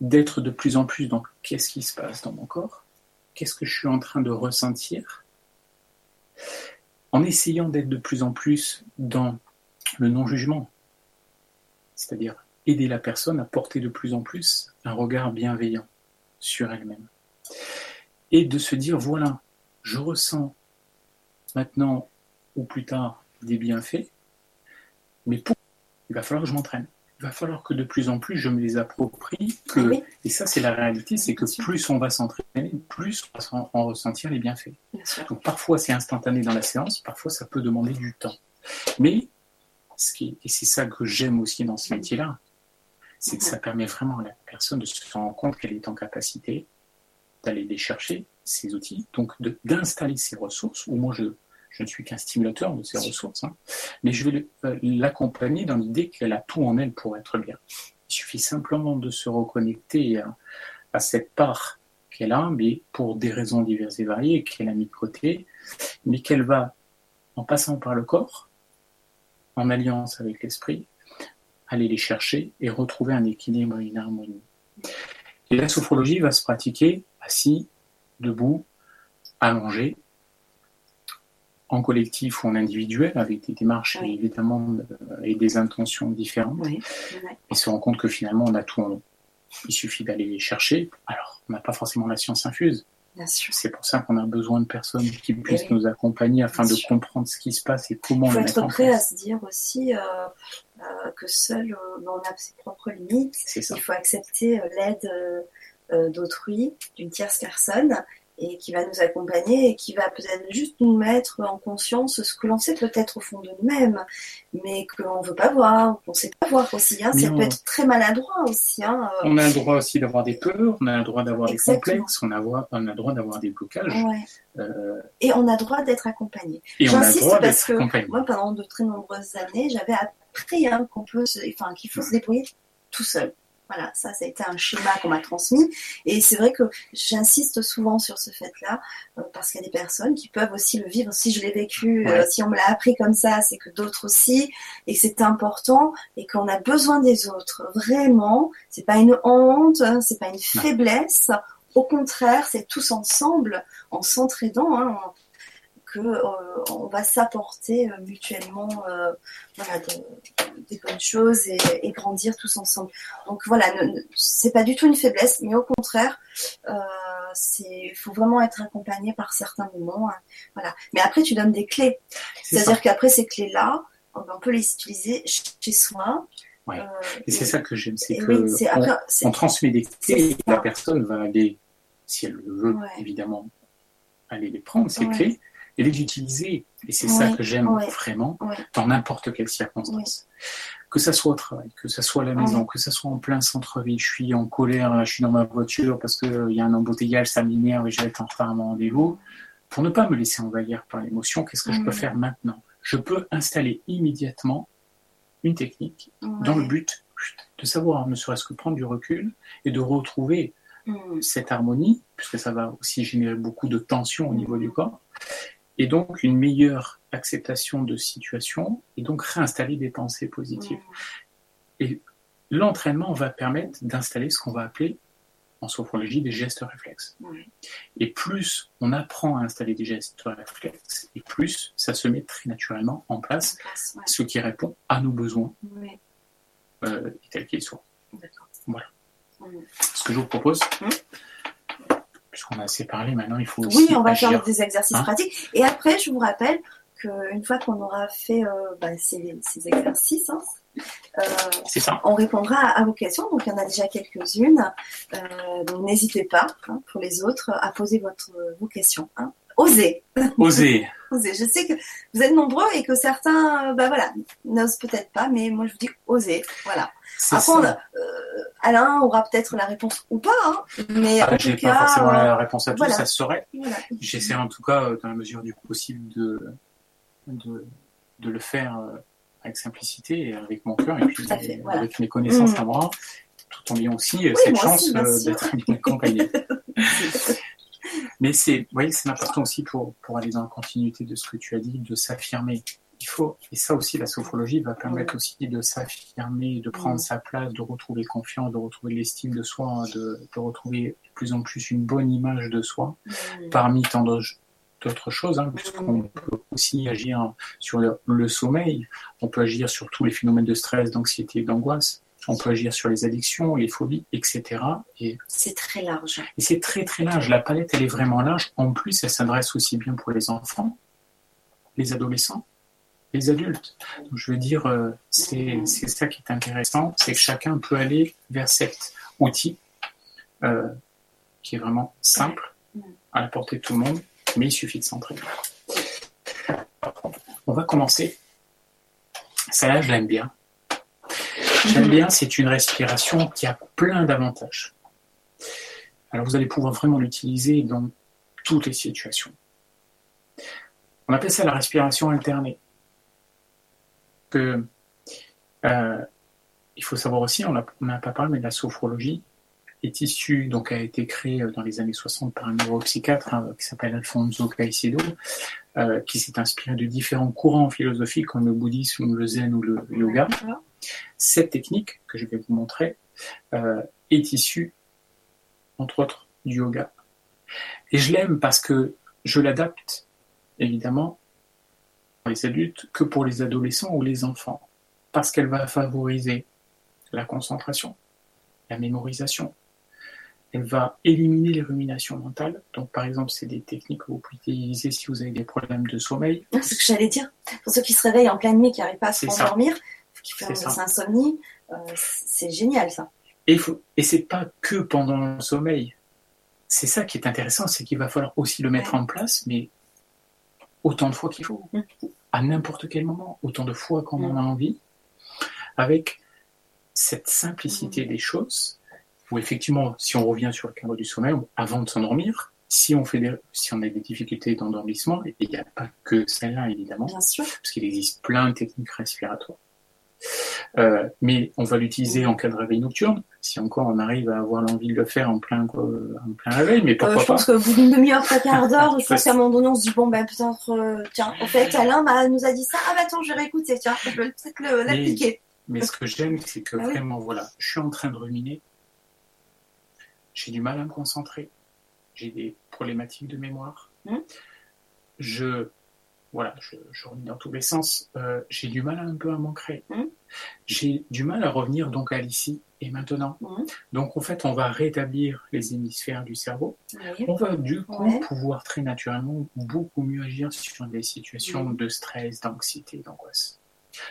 d'être de plus en plus dans qu'est-ce qui se passe dans mon corps, qu'est-ce que je suis en train de ressentir, en essayant d'être de plus en plus dans le non-jugement, c'est-à-dire aider la personne à porter de plus en plus un regard bienveillant sur elle-même. Et de se dire, voilà, je ressens maintenant ou plus tard des bienfaits, mais pour, il va falloir que je m'entraîne il va falloir que de plus en plus je me les approprie. Que, Et ça, c'est la réalité, c'est que plus on va s'entraîner, plus on va en ressentir les bienfaits. Donc parfois c'est instantané dans la séance, parfois ça peut demander du temps. Mais, ce qui, et c'est ça que j'aime aussi dans ce métier-là, c'est que ça permet vraiment à la personne de se rendre compte qu'elle est en capacité d'aller les chercher, ces outils, donc d'installer ses ressources, ou moi je, je ne suis qu'un stimulateur de ses ressources, hein. mais je vais euh, l'accompagner dans l'idée qu'elle a tout en elle pour être bien. Il suffit simplement de se reconnecter à, cette part qu'elle a, mais pour des raisons diverses et variées, qu'elle a mis de côté, mais qu'elle va, en passant par le corps, en alliance avec l'esprit, aller les chercher et retrouver un équilibre et une harmonie. Et la sophrologie va se pratiquer assis, debout, allongé, en collectif ou en individuel, avec des démarches évidemment euh, et des intentions différentes, et se rend compte que finalement on a tout en nous. Il suffit d'aller les chercher. Alors, on n'a pas forcément la science infuse. C'est pour ça qu'on a besoin de personnes qui puissent nous accompagner afin de comprendre ce qui se passe et comment Il faut être prêt à se dire aussi euh, euh, que seul on a ses propres limites. Il faut accepter l'aide d'autrui, d'une tierce personne, et qui va nous accompagner et qui va peut-être juste nous mettre en conscience ce que l'on sait peut-être au fond de nous-mêmes, mais que l'on ne veut pas voir, qu'on ne sait pas voir aussi. Hein. Ça peut être très maladroit aussi. Hein. On a le droit aussi d'avoir des peurs, on a le droit d'avoir des complexes, on a, on a le droit d'avoir des blocages. Euh, et on a le droit d'être accompagné. J'insiste parce que moi, pendant de très nombreuses années, j'avais appris hein, qu'on peut, enfin, qu'il faut se débrouiller tout seul. Voilà, ça, ça a été un schéma qu'on m'a transmis. Et c'est vrai que j'insiste souvent sur ce fait-là, euh, parce qu'il y a des personnes qui peuvent aussi le vivre. Si je l'ai vécu, euh, si on me l'a appris comme ça, c'est que d'autres aussi, et que c'est important, et qu'on a besoin des autres. Vraiment, c'est pas une honte, hein, c'est pas une faiblesse. Au contraire, c'est tous ensemble, en s'entraidant, hein, que euh, on va s'apporter euh, mutuellement euh, voilà, des bonnes choses et, grandir tous ensemble. Donc voilà, c'est pas du tout une faiblesse, mais au contraire, il faut vraiment être accompagné par certains moments. Hein. voilà. Mais après, tu donnes des clés. C'est-à-dire qu'après ces clés-là, on peut les utiliser chez soi. et c'est ça que j'aime, c'est que on, transmet des clés et la personne va aller, si elle le veut, évidemment, aller les prendre, ces clés, et les utiliser. Et c'est ça que j'aime vraiment dans n'importe quelle circonstance. Que ça soit au travail, que ça soit à la maison, que ça soit en plein centre-ville, je suis en colère, je suis dans ma voiture parce qu'il euh, y a un embouteillage, ça m'énerve et je vais être en retard à mon rendez-vous. Pour ne pas me laisser envahir par l'émotion, qu'est-ce que je peux faire maintenant? Je peux installer immédiatement une technique dans le but de savoir, ne serait-ce que prendre du recul et de retrouver mm. cette harmonie, puisque ça va aussi générer beaucoup de tension au niveau du corps, et donc une meilleure acceptation de situation, et donc réinstaller des pensées positives. Et l'entraînement va permettre d'installer ce qu'on va appeler en sophrologie des gestes réflexes. Et plus on apprend à installer des gestes réflexes, et plus ça se met très naturellement en place, ce qui répond à nos besoins, euh, tels qu'ils soient. Voilà. Ce que je vous propose, hum? Puisqu'on a assez parlé, maintenant il faut aussi. Oui, on va faire des exercices hein pratiques. Et après, je vous rappelle qu'une fois qu'on aura fait euh, bah, ces, exercices, hein, euh, on répondra à, vos questions. Donc il y en a déjà quelques-unes. Euh, donc n'hésitez pas, hein, pour les autres, à poser votre, vos questions. Osez. Osez. osez. Je sais que vous êtes nombreux et que certains, bah voilà, n'osent peut-être pas, mais moi je vous dis osez. Voilà. Après, Alain aura peut-être la réponse ou pas, hein, mais ah, j'ai pas forcément la réponse à tout, ça se saurait. J'essaie en tout cas, euh, dans la mesure du possible, de, de, de le faire euh, avec simplicité et avec mon cœur et puis avec mes connaissances mmh. à moi, tout en ayant aussi euh, cette chance d'être bien accompagné. Mais c'est, voyez, c'est important aussi pour, pour aller dans la continuité de ce que tu as dit, de s'affirmer. Il faut, et ça aussi, la sophrologie va permettre aussi de s'affirmer, de prendre sa place, de retrouver confiance, de retrouver l'estime de soi, de, retrouver de plus en plus une bonne image de soi, parmi tant d'autres choses, hein, puisqu'on peut aussi agir sur le, sommeil, on peut agir sur tous les phénomènes de stress, d'anxiété, d'angoisse, on peut agir sur les addictions, les phobies, etc. Et c'est très large. Et c'est très très large. La palette, elle est vraiment large. En plus, elle s'adresse aussi bien pour les enfants, les adolescents, les adultes. je veux dire, euh, c'est ça qui est intéressant, c'est que chacun peut aller vers cet outil euh, qui est vraiment simple, à la portée de tout le monde, mais il suffit de s'entraîner. On va commencer. Ça je l'aime bien. J'aime bien, c'est une respiration qui a plein d'avantages. Alors vous allez pouvoir vraiment l'utiliser dans toutes les situations. On appelle ça la respiration alternée que euh, il faut savoir aussi, on n'a pas parlé, mais la sophrologie est issue, donc a été créée euh, dans les années 60 par un neuropsychiatre hein, qui s'appelle Alfonso Caicedo, euh, qui s'est inspiré de différents courants philosophiques comme le bouddhisme, le zen ou le yoga. Cette technique que je vais vous montrer est issue, entre autres, du yoga. Et je l'aime parce que je l'adapte, évidemment, les adultes que pour les adolescents ou les enfants, parce qu'elle va favoriser la concentration, la mémorisation. Elle va éliminer les ruminations mentales. Donc, par exemple, c'est des techniques que vous pouvez utiliser si vous avez des problèmes de sommeil. C'est ce que j'allais dire. Pour ceux qui se réveillent en pleine nuit, qui n'arrivent pas à se qui font des insomnies, euh, c'est génial ça. Et, faut... et c'est pas que pendant le sommeil. C'est ça qui est intéressant, c'est qu'il va falloir aussi le mettre en place, mais autant de fois qu'il faut. Mm à n'importe quel moment, autant de fois qu'on en a envie, avec cette simplicité des choses, où effectivement, si on revient sur le cadre du sommeil, avant de s'endormir, si on, fait si on a des difficultés d'endormissement, et il n'y a pas que celle-là évidemment, parce qu'il existe plein de techniques respiratoires, Euh, mais on va l'utiliser en cas de réveil nocturne, si encore on arrive à avoir l'envie de le faire en plein, euh, en plein réveil, mais pourquoi Euh, je pense qu'au bout d'une demi-heure, trois quarts d'heure, je pense qu'à un moment donné, on se dit, bon, ben, peut-être, euh, tiens, en fait, Alain bah, nous a dit ça, ah, bah, attends, je vais réécouter, tiens, je vais peut-être l'appliquer. Mais ce que j'aime, c'est que Ah oui. vraiment, voilà, je suis en train de ruminer, j'ai du mal à me concentrer, j'ai des problématiques de mémoire, Mhm. je, voilà, je, je dans tous les sens, Euh, j'ai du mal un peu à m'ancrer, Mhm. j'ai du mal à revenir donc à l'ici et maintenant. Mhm. Donc en fait, on va rétablir les hémisphères du cerveau, Oui. on va du coup Ouais. pouvoir très naturellement beaucoup mieux agir sur des situations de stress, d'anxiété, d'angoisse.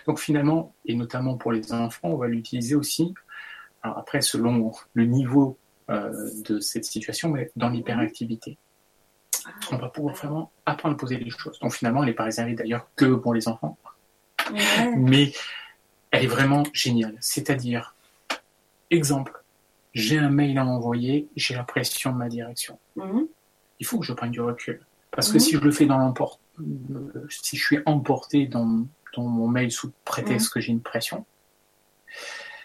Donc finalement, et notamment pour les enfants, on va l'utiliser aussi, alors après selon le niveau de cette situation, mais dans l'hyperactivité. On va pouvoir vraiment apprendre à poser les choses. Donc finalement, elle n'est pas réservée d'ailleurs que pour les enfants, Ouais. mais elle est vraiment géniale. C'est-à-dire, exemple, j'ai un mail à envoyer, j'ai la pression de ma direction. Mhm. il faut que je prenne du recul. Parce que Mhm. si je le fais dans l'emport, euh, si je suis emporté dans, dans mon mail sous prétexte que j'ai une pression,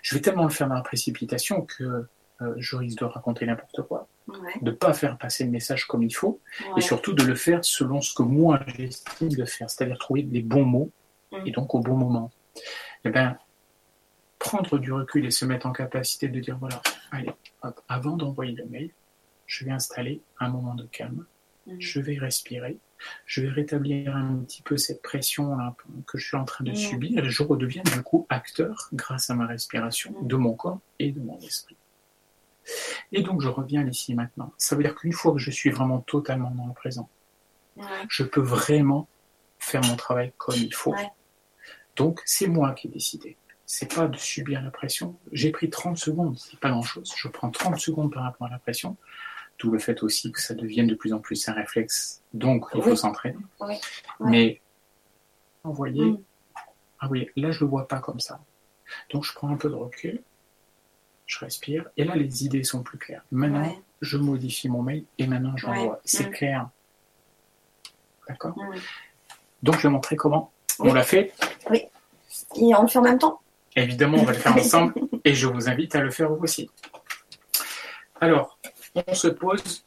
je vais tellement le faire dans la précipitation que euh, je risque de raconter n'importe quoi, Ouais. de pas faire passer le message comme il faut, Ouais. et surtout de le faire selon ce que moi j'estime de faire, c'est-à-dire trouver les bons mots Mhm. et donc au bon moment. Eh ben, prendre du recul et se mettre en capacité de dire voilà, allez, hop, avant d'envoyer le mail, je vais installer un moment de calme Mhm. je vais respirer, je vais rétablir un petit peu cette pression là, que je suis en train de Mhm. subir et je redeviens du coup acteur grâce à ma respiration de mon corps et de mon esprit. Et donc je reviens ici maintenant. Ça veut dire qu'une fois que je suis vraiment totalement dans le présent, Ouais. je peux vraiment faire mon travail comme il faut. Ouais. Donc c'est moi qui ai décidé. C'est pas de subir la pression. J'ai pris 30 secondes, c'est pas grand chose. Je prends 30 secondes par rapport à la pression. D'où le fait aussi que ça devienne de plus en plus un réflexe. Donc il faut s'entraîner. Oui. Ouais. Mais envoyer, Mm. ah oui, là je le vois pas comme ça. Donc je prends un peu de recul, je respire, et là les idées sont plus claires. Maintenant, Ouais. je modifie mon mail et maintenant j'envoie. Ouais. C'est clair. D'accord. Donc je vais montrer comment. Oui. On l'a fait. Et on le fait en même temps? Évidemment, on va le faire ensemble et je vous invite à le faire vous aussi. Alors, on se pose.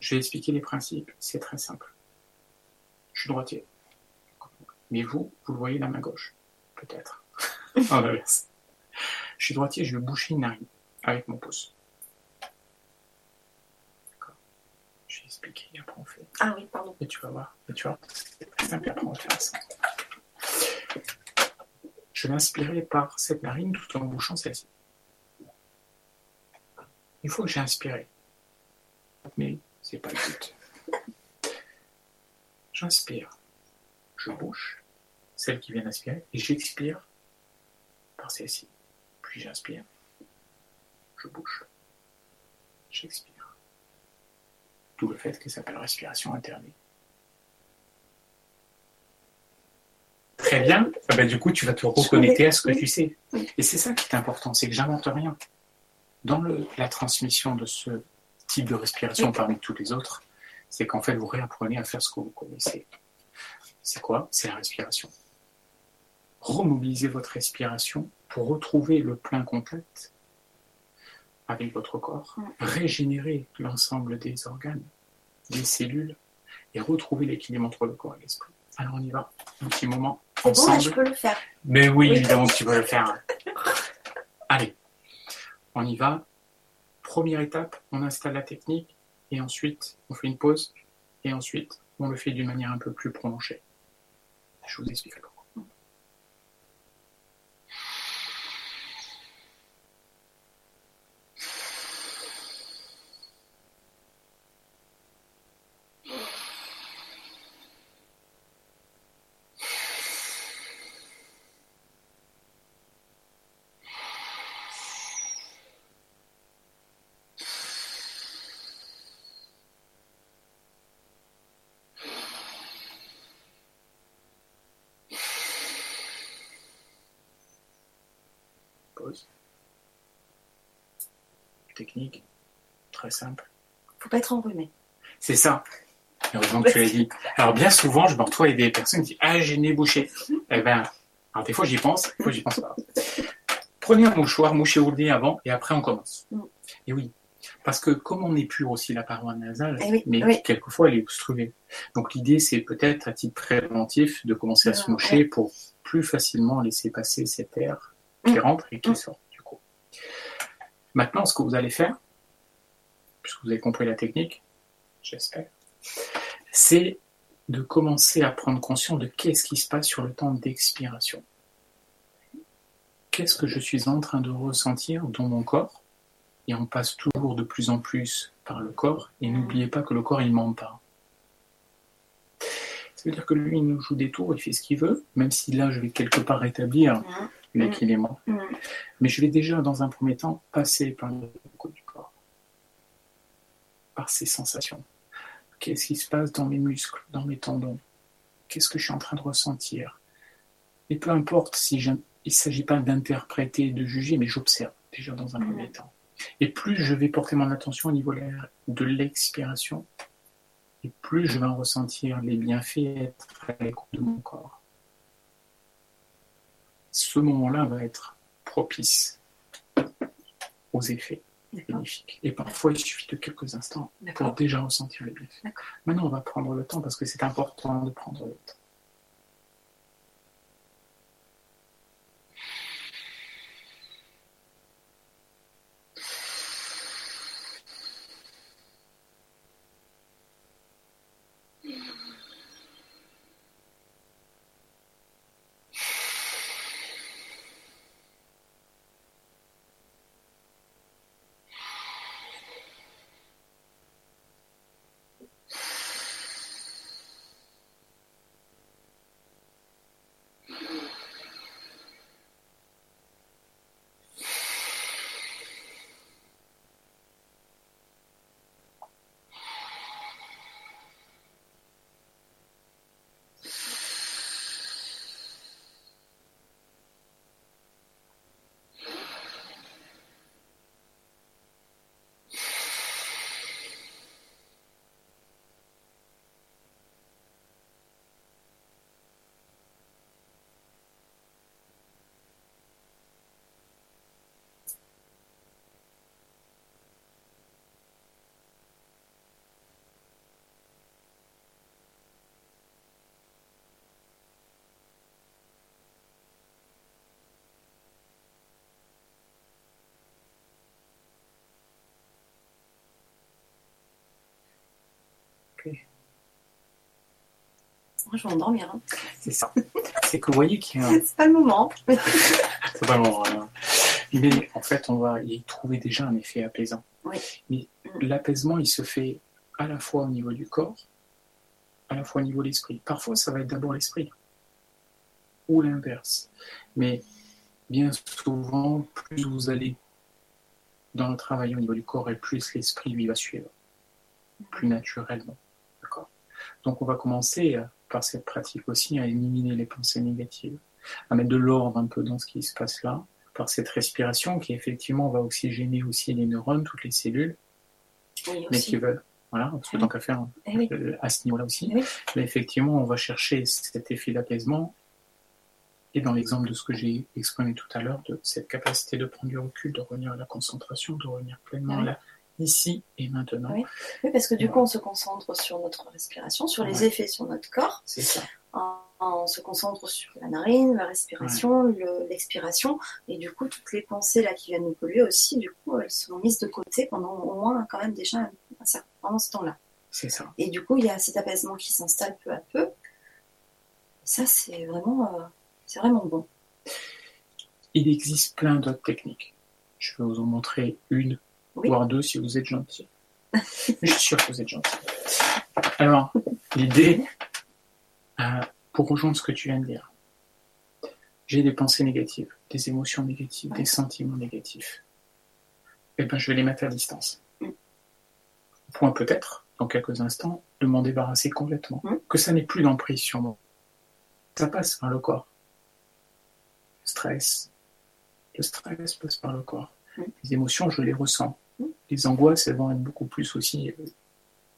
Je vais expliquer les principes. C'est très simple. Je suis droitier. Mais vous, vous le voyez la main gauche. Peut-être. En l'inverse. Je suis droitier, je vais boucher une narine avec mon pouce. D'accord. Je vais expliquer et après on fait. Ah oui, pardon. Et tu vas voir, et tu vois, c'est très simple, après on va faire ça. Je vais inspirer par cette narine tout en bouchant celle-ci. Une fois que j'ai inspiré, mais c'est pas le but. J'inspire, je bouche, celle qui vient d'inspirer, et j'expire par celle-ci. Puis j'inspire, je bouche, j'expire. Tout le fait que ça s'appelle respiration alternée. Très bien. Ah ben, du coup, tu vas te reconnecter à ce que tu sais. Et c'est ça qui est important, c'est que j'invente rien. Dans le- la transmission de ce type de respiration parmi tous les autres, c'est qu'en fait, vous réapprenez à faire ce que vous connaissez. C'est quoi? C'est la respiration. Remobilisez votre respiration pour retrouver le plein contact avec votre corps, régénérer l'ensemble des organes, des cellules et retrouver l'équilibre entre le corps et l'esprit. Alors on y va, un petit moment C'est bon, là, ensemble. je peux le faire. Mais oui, Oui. évidemment tu peux le faire. Allez, on y va. Première étape, on installe la technique et ensuite on fait une pause et ensuite on le fait d'une manière un peu plus prolongée. Je vous explique comment. Pause. Technique, très simple. Faut pas être enrhumé. C'est ça. Heureusement que tu l'as dit. Alors, bien souvent, je me retrouve avec des personnes qui disent Ah, j'ai le nez bouché. Eh alors, des fois, j'y pense, des fois, j'y pense pas. Prenez un mouchoir, mouchez-vous le nez avant, et après, on commence. Mm. Et oui. Parce que comme on épure aussi la paroi nasale, Eh oui, mais oui. quelquefois elle est obstruée. Donc l'idée c'est peut-être à titre préventif de commencer à se Ah, moucher pour plus facilement laisser passer cet air qui Mm. rentre et qui Mm. sort du coup. Maintenant, ce que vous allez faire, puisque vous avez compris la technique, j'espère, c'est de commencer à prendre conscience de qu'est-ce qui se passe sur le temps d'expiration. Qu'est-ce que je suis en train de ressentir dans mon corps? Et on passe toujours de plus en plus par le corps. Et n'oubliez pas que le corps, il ment pas. Ça veut dire que lui, il nous joue des tours, il fait ce qu'il veut, même si là, je vais quelque part rétablir Mm. l'équilibre. Mm. Mais je vais déjà, dans un premier temps, passer par le corps, par ces sensations. Qu'est-ce qui se passe dans mes muscles, dans mes tendons? Qu'est-ce que je suis en train de ressentir? Et peu importe si je- il ne s'agit pas d'interpréter, de juger, mais j'observe déjà dans un Mhm. premier temps. Et plus je vais porter mon attention au niveau de l'expiration, et plus je vais en ressentir les bienfaits et être à l'écoute de mon corps. Ce moment-là va être propice aux effets Et parfois, il suffit de quelques instants pour déjà ressentir les bienfaits. Maintenant, on va prendre le temps parce que c'est important de prendre le temps. Moi, je vais m'endormir. Hein. C'est ça. c'est que vous voyez qu'il y a un- C'est pas le moment. C'est vraiment. euh, Mais en fait, on va y trouver déjà un effet apaisant. Oui. Mais Mm. l'apaisement, il se fait à la fois au niveau du corps, à la fois au niveau de l'esprit. Parfois, ça va être d'abord l'esprit, ou l'inverse. Mais bien souvent, plus vous allez dans le travail au niveau du corps, et plus l'esprit lui va suivre, plus naturellement. Donc, on va commencer euh, par cette pratique aussi à éliminer les pensées négatives, à mettre de l'ordre un peu dans ce qui se passe là, par cette respiration qui effectivement va oxygéner aussi les neurones, toutes les cellules, Oui, mais qui veulent, voilà, parce que tant qu'à faire Eh oui. euh, à ce niveau-là aussi. Oui. Mais effectivement, on va chercher cet effet d'apaisement. Et dans l'exemple de ce que j'ai exprimé tout à l'heure, de cette capacité de prendre du recul, de revenir à la concentration, de revenir pleinement Oui. là, ici et maintenant. Oui. Oui, parce que du coup, on se concentre sur notre respiration, sur les Ouais. effets sur notre corps. C'est ça. On, on se concentre sur la narine, la respiration, le- l'expiration. Et du coup, toutes les pensées là qui viennent nous polluer aussi, du coup, elles sont mises de côté pendant au moins quand même déjà un, un certain pendant ce temps-là. C'est ça. Et du coup, il y a cet apaisement qui s'installe peu à peu. Ça, c'est vraiment, euh, c'est vraiment bon. Il existe plein d'autres techniques. Je vais vous en montrer une, Oui. voire deux si vous êtes gentil. Je suis sûr que vous êtes gentil. Alors, l'idée, euh, pour rejoindre ce que tu viens de dire, j'ai des pensées négatives, des émotions négatives, des sentiments négatifs. Eh bien, je vais les mettre à distance. Point peut-être, dans quelques instants, de m'en débarrasser complètement. Mm. Que ça n'ait plus d'emprise sur moi. Ça passe par le corps. Le stress. Le stress passe par le corps. Mm. Les émotions, je les ressens. Les angoisses, elles vont être beaucoup plus aussi euh,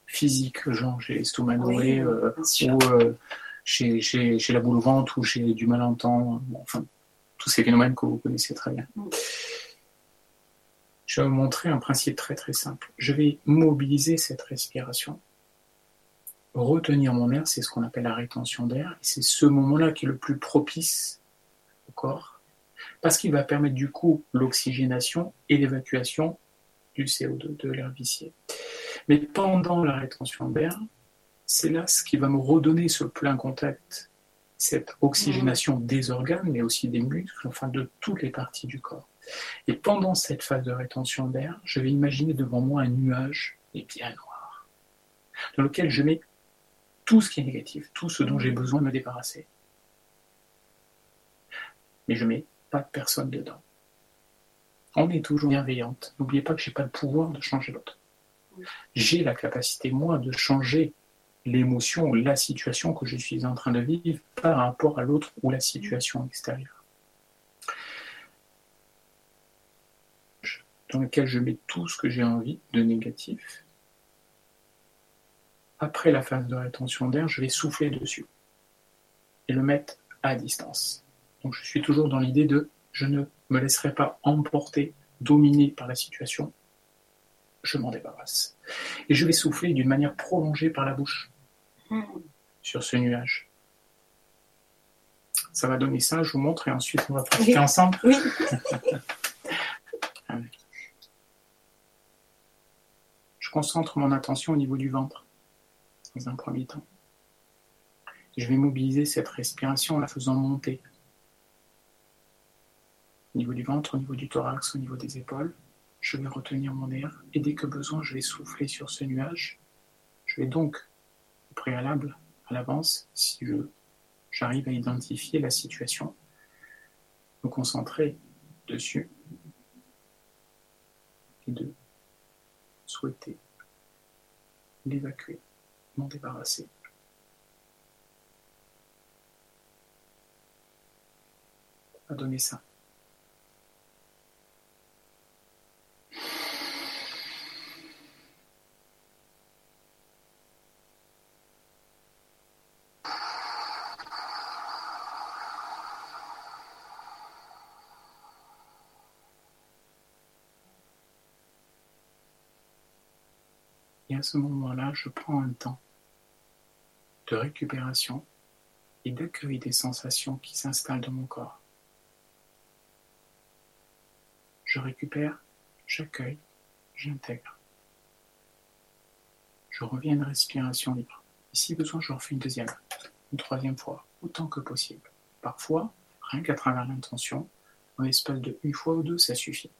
physiques, genre j'ai l'estomac noué, ou j'ai la boule au ventre, ou j'ai du mal à entendre, enfin, tous ces phénomènes que vous connaissez très bien. Je vais vous montrer un principe très très simple. Je vais mobiliser cette respiration retenir mon air, c'est ce qu'on appelle la rétention d'air. Et c'est ce moment-là qui est le plus propice au corps, parce qu'il va permettre du coup l'oxygénation et l'évacuation du CO2, de l'air vicié. Mais pendant la rétention d'air, c'est là ce qui va me redonner ce plein contact, cette oxygénation des organes, mais aussi des muscles, enfin de toutes les parties du corps. Et pendant cette phase de rétention d'air, je vais imaginer devant moi un nuage bien noir, dans lequel je mets tout ce qui est négatif, tout ce dont j'ai besoin de me débarrasser. Mais je ne mets pas de personne dedans. On est toujours bienveillante. N'oubliez pas que je n'ai pas le pouvoir de changer l'autre. J'ai la capacité, moi, de changer l'émotion ou la situation que je suis en train de vivre par rapport à l'autre ou la situation extérieure. Dans lequel je mets tout ce que j'ai envie de négatif après la phase de rétention d'air, je vais souffler dessus et le mettre à distance. Donc je suis toujours dans l'idée de je ne me laisserai pas emporter, dominer par la situation, je m'en débarrasse. Et je vais souffler d'une manière prolongée par la bouche sur ce nuage. Ça va donner ça, je vous montre et ensuite on va pratiquer ensemble. Oui. je concentre mon attention au niveau du ventre dans un premier temps. Je vais mobiliser cette respiration en la faisant monter. Au niveau du ventre, au niveau du thorax, au niveau des épaules. Je vais retenir mon air et dès que besoin, je vais souffler sur ce nuage. Je vais donc, au préalable, à l'avance, si j'arrive à identifier la situation, me concentrer dessus et de souhaiter l'évacuer m'en débarrasser. À donner ça. Et à ce moment-là, je prends un temps de récupération et d'accueil des sensations qui s'installent dans mon corps. Je récupère, j'accueille, j'intègre. Je reviens à une respiration libre. Et si besoin, je refais une deuxième, une troisième fois, autant que possible. Parfois, rien qu'à travers l'intention, en l'espace de une fois ou deux, ça suffit.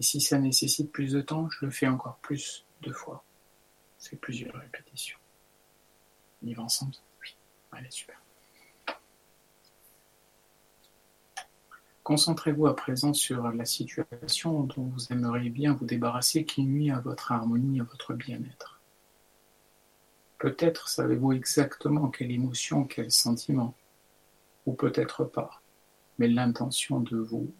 Et si ça nécessite plus de temps, je le fais encore plus de fois. C'est plusieurs répétitions. On y va ensemble Oui. Allez, super. Concentrez-vous à présent sur la situation dont vous aimeriez bien vous débarrasser qui nuit à votre harmonie, à votre bien-être. Peut-être savez-vous exactement quelle émotion, quel sentiment, ou peut-être pas, mais l'intention de vous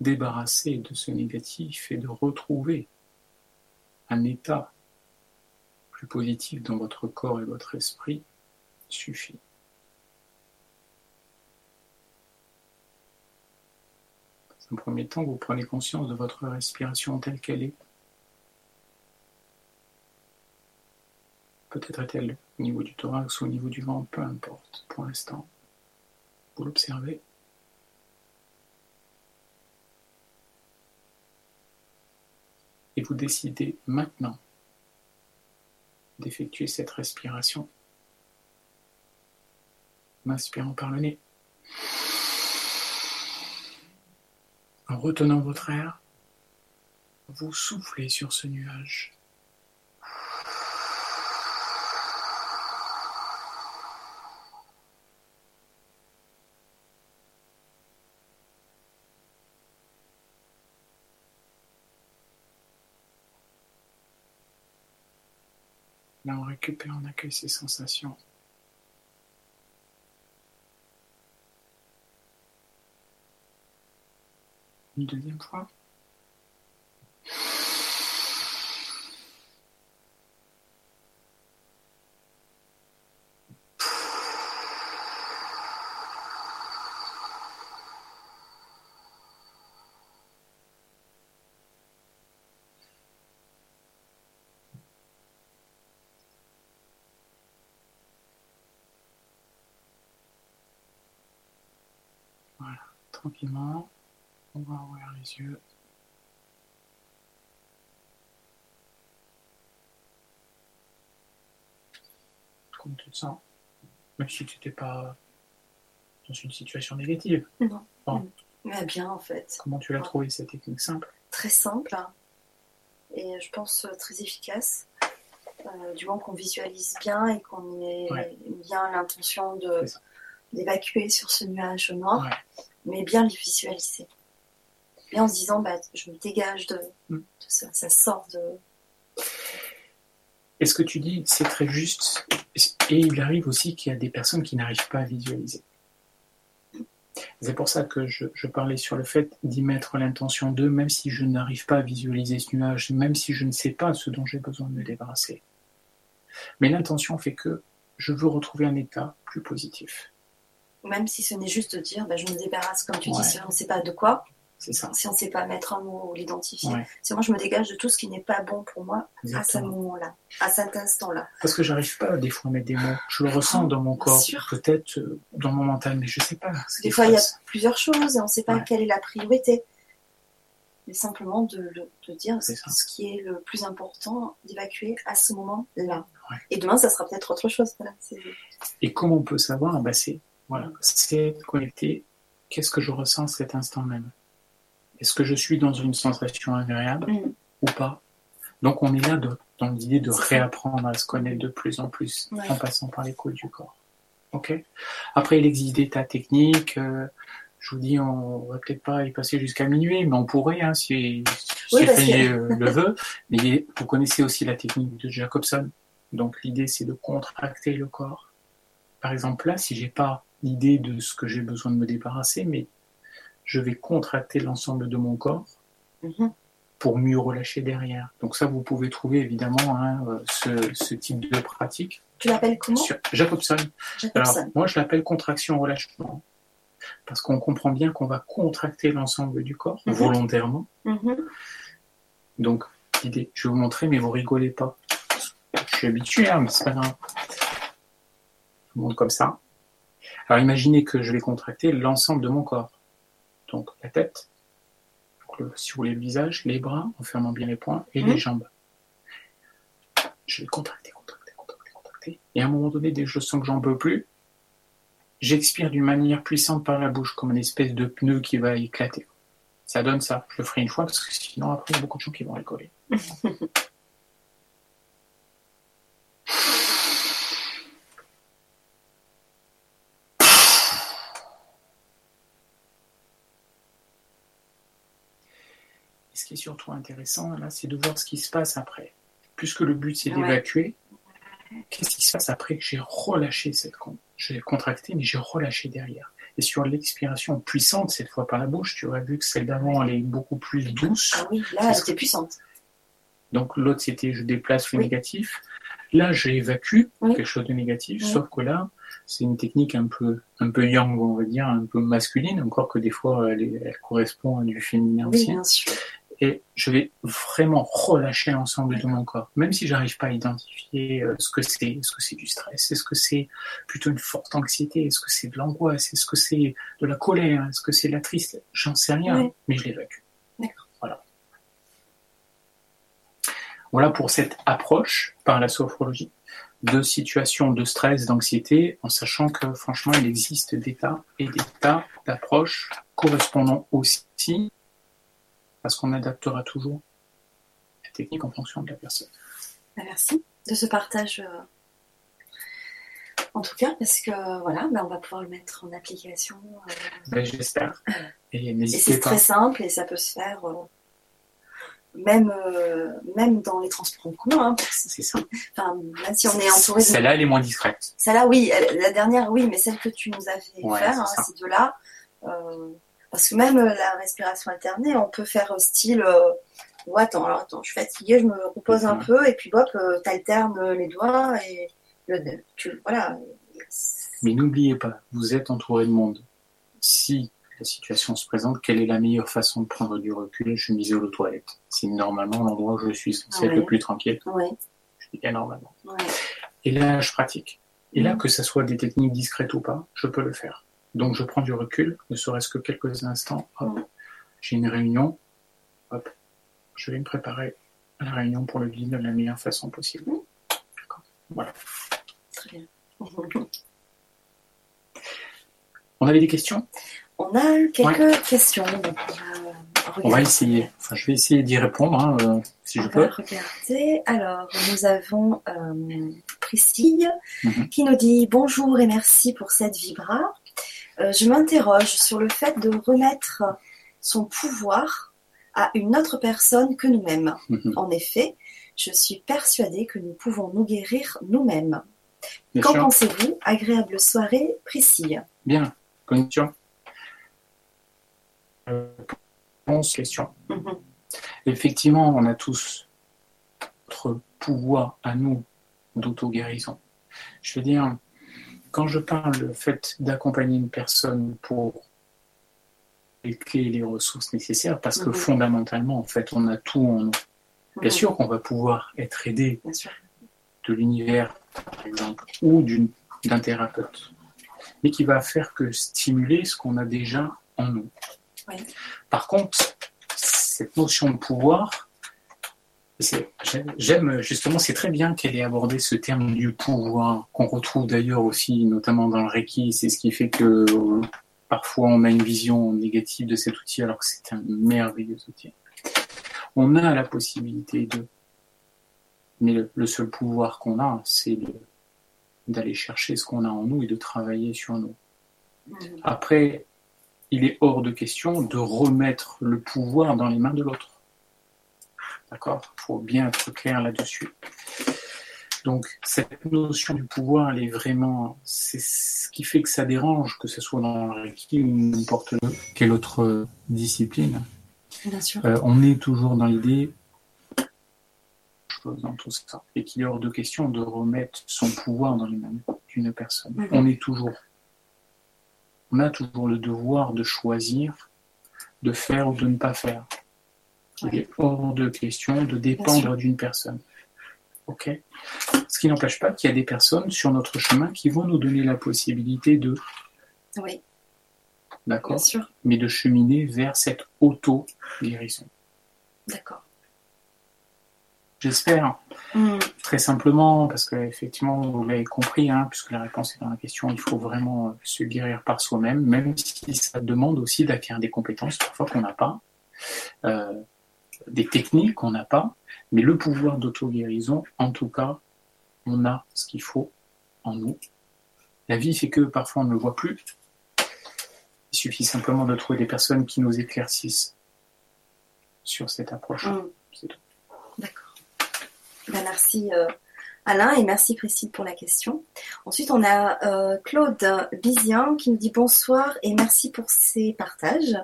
débarrasser de ce négatif et de retrouver un état positif dans votre corps et votre esprit suffit. Dans un premier temps, vous prenez conscience de votre respiration telle qu'elle est. Peut-être est-elle au niveau du thorax ou au niveau du ventre, peu importe, pour l'instant. Vous l'observez. Et vous décidez maintenant d'effectuer cette respiration. M'inspirant par le nez. En retenant votre air, vous soufflez sur ce nuage. Là, on récupère, on accueille ces sensations. Une deuxième fois. Voilà, tranquillement. On va ouvrir les yeux. Comment tu te sens Même si tu n'étais pas dans une situation négative. Non. Mais bien en fait. Comment tu l'as trouvé cette technique simple? Très simple et je pense très efficace. Euh, du moment qu'on visualise bien et qu'on ait bien l'intention de d'évacuer sur ce nuage noir, mais bien le visualiser. Et en se disant, bah, je me dégage de, mm. ça, ça sort de. Et ce que tu dis, c'est très juste. Et il arrive aussi qu'il y a des personnes qui n'arrivent pas à visualiser. C'est pour ça que je, je, parlais sur le fait d'y mettre l'intention de, même si je n'arrive pas à visualiser ce nuage, même si je ne sais pas ce dont j'ai besoin de me débarrasser. Mais l'intention fait que je veux retrouver un état plus positif. Même si ce n'est juste de dire, bah, je me débarrasse, comme tu dis, si on ne sait pas de quoi, ça. si on ne sait pas mettre un mot ou l'identifier. C'est moi, je me dégage de tout ce qui n'est pas bon pour moi à ce moment-là, à cet instant-là. Parce que j'arrive pas des fois à mettre des mots. Je le ressens dans mon corps, peut-être euh, dans mon mental, mais je ne sais pas. Des fois, il y a plusieurs choses et on ne sait pas quelle est la priorité mais simplement de, dire ce, qui est le plus important d'évacuer à ce moment-là. Et demain, ça sera peut-être autre chose. et comment on peut savoir? Bah, C'est voilà, connecté. Qu'est-ce que je ressens cet instant même? Est-ce que je suis dans une sensation agréable mm. ou pas? Donc on est là dans l'idée de réapprendre à se connaître de plus en plus en passant par les coups du corps. Ok? Après, il existe des tas techniques. Euh, je vous dis, on va peut-être pas y passer jusqu'à minuit, mais on pourrait, hein, si, si euh, le veut. Mais vous connaissez aussi la technique de Jacobson. Donc l'idée, c'est de contracter le corps. Par exemple, là, si j'ai pas l'idée de ce que j'ai besoin de me débarrasser, mais je vais contracter l'ensemble de mon corps mm-hmm. pour mieux relâcher derrière. Donc ça, vous pouvez trouver évidemment hein, euh, ce, type de pratique. Tu l'appelles comment? Jacobson. Jacobson. moi, je l'appelle contraction-relâchement parce qu'on comprend bien qu'on va contracter l'ensemble du corps mhm. volontairement. Mhm. Donc, l'idée, je vais vous montrer, mais vous rigolez pas. Je suis habitué, hein, mais c'est pas grave. Je vous montre comme ça. Alors, imaginez que je vais contracter l'ensemble de mon corps. Donc, la tête, si vous voulez le visage, les bras, en fermant bien les poings, et les mhm. jambes. Je vais contracter, contracter, contracter, contracter. Et à un moment donné, dès que je sens que j'en peux plus, J'expire d'une manière puissante par la bouche, comme une espèce de pneu qui va éclater. Ça donne ça. Je le ferai une fois parce que sinon après il y a beaucoup de gens qui vont rigoler. qui est surtout intéressant, là, c'est de voir ce qui se passe après. Puisque le but, c'est d'évacuer, qu'est-ce qui se passe après que j'ai relâché cette compte J'ai contracté, mais j'ai relâché derrière. Et sur l'expiration puissante, cette fois par la bouche, tu aurais vu que celle d'avant, elle est beaucoup plus douce. Ah oui, là, elle était puissante. Donc l'autre, c'était je déplace le négatif. Là, j'évacue quelque chose de négatif, sauf que là, c'est une technique un peu, un peu yang, on va dire, un peu masculine, encore que des fois, elle, correspond à du féminin oui, Bien sûr et je vais vraiment relâcher l'ensemble de mon corps, même si j'arrive pas à identifier euh, ce que c'est, est-ce que c'est du stress, est-ce que c'est plutôt une forte anxiété, est-ce que c'est de l'angoisse, est-ce que c'est de la colère, est-ce que c'est de la tristesse, j'en sais rien, mais je l'évacue. Voilà. Voilà pour cette approche par la sophrologie de situations de stress, d'anxiété, en sachant que franchement il existe des tas et des tas d'approches correspondant aussi parce qu'on adaptera toujours la technique en fonction de la personne. Bah, merci de ce partage. Euh, en tout cas, parce que voilà, bah, on va pouvoir le mettre en application. Euh, bah, j'espère. Et c'est très simple et ça peut se faire euh, même, même dans les transports en commun. Hein, c'est ça. Enfin, même si on est entouré de... Celle-là, elle est moins discrète. Celle-là, oui. La dernière, oui, mais celle que tu nous as fait faire, hein, ces deux-là, parce que même euh, la respiration alternée, on peut faire style euh, oh, attends, alors attends, je suis fatiguée, je me repose un peu, et puis hop, euh, t'alternes les doigts, et tu, voilà. Mais n'oubliez pas, vous êtes entouré de monde. Si la situation se présente, quelle est la meilleure façon de prendre du recul? Je disais aux toilettes. C'est normalement l'endroit où je suis censé être le plus tranquille. Oui. Je dis normalement. Et là, je pratique. Et là, mm. que ce soit des techniques discrètes ou pas, je peux le faire. Donc je prends du recul, ne serait-ce que quelques instants. Hop, j'ai une réunion. Hop, je vais me préparer à la réunion pour le guide de la meilleure façon possible. D'accord. Voilà. Très bien. On avait des questions? On a quelques questions. donc on va essayer. Enfin, je vais essayer d'y répondre, hein, euh, si je peux. va regarder. Alors, nous avons euh, Priscille Mhm. qui nous dit bonjour et merci pour cette vibra. Euh, je m'interroge sur le fait de remettre son pouvoir à une autre personne que nous-mêmes. Mhm. En effet, je suis persuadée que nous pouvons nous guérir nous-mêmes. Qu'en pensez-vous? Agréable soirée, Priscille. Bien. Connexion. Euh, Réponse, question. Mhm. Effectivement, on a tous notre pouvoir à nous d'auto-guérison. Je veux dire, quand je parle le fait d'accompagner une personne pour les clés et les ressources nécessaires, parce que Mhm. fondamentalement, en fait, on a tout en nous. Bien Mhm. sûr qu'on va pouvoir être aidé de l'univers, par exemple, ou d'un thérapeute, mais qui va faire que stimuler ce qu'on a déjà en nous. Oui. Par contre, cette notion de pouvoir, j'aime- justement, c'est très bien qu'elle ait abordé ce terme du pouvoir, qu'on retrouve d'ailleurs aussi, notamment dans le Reiki, c'est ce qui fait que euh, parfois on a une vision négative de cet outil alors que c'est un merveilleux outil. On a la possibilité de mais le, le seul pouvoir qu'on a, c'est d'aller chercher ce qu'on a en nous et de travailler sur nous. Mhm. Après, il est hors de question de remettre le pouvoir dans les mains de l'autre. D'accord? Il faut bien être clair là-dessus. Donc, cette notion du pouvoir, elle est vraiment. C'est ce qui fait que ça dérange, que ce soit dans le Reiki ou n'importe quelle autre discipline. Bien sûr. Euh, on est toujours dans l'idée chose dans tout ça et qu'il est hors de question de remettre son pouvoir dans les mains d'une personne. On est toujours, on a toujours le devoir de choisir, de faire ou de ne pas faire. Il est hors de question de dépendre d'une personne. Ok Ce qui n'empêche pas qu'il y a des personnes sur notre chemin qui vont nous donner la possibilité de, Oui, d'accord, mais de cheminer vers cette auto-guérison. D'accord. J'espère. Mhm. Très simplement, parce que effectivement, vous l'avez compris, hein, puisque la réponse est dans la question, il faut vraiment euh, se guérir par soi-même, même si ça demande aussi d'acquérir des compétences parfois qu'on n'a pas, euh, des techniques qu'on n'a pas, mais le pouvoir d'auto-guérison, en tout cas, on a ce qu'il faut en nous. La vie fait que parfois on ne le voit plus. Il suffit simplement de trouver des personnes qui nous éclaircissent sur cette approche. Mhm. C'est tout. D'accord. Ben, merci euh, Alain et merci Priscille pour la question. Ensuite, on a euh, Claude Bizien qui nous dit bonsoir et merci pour ces partages.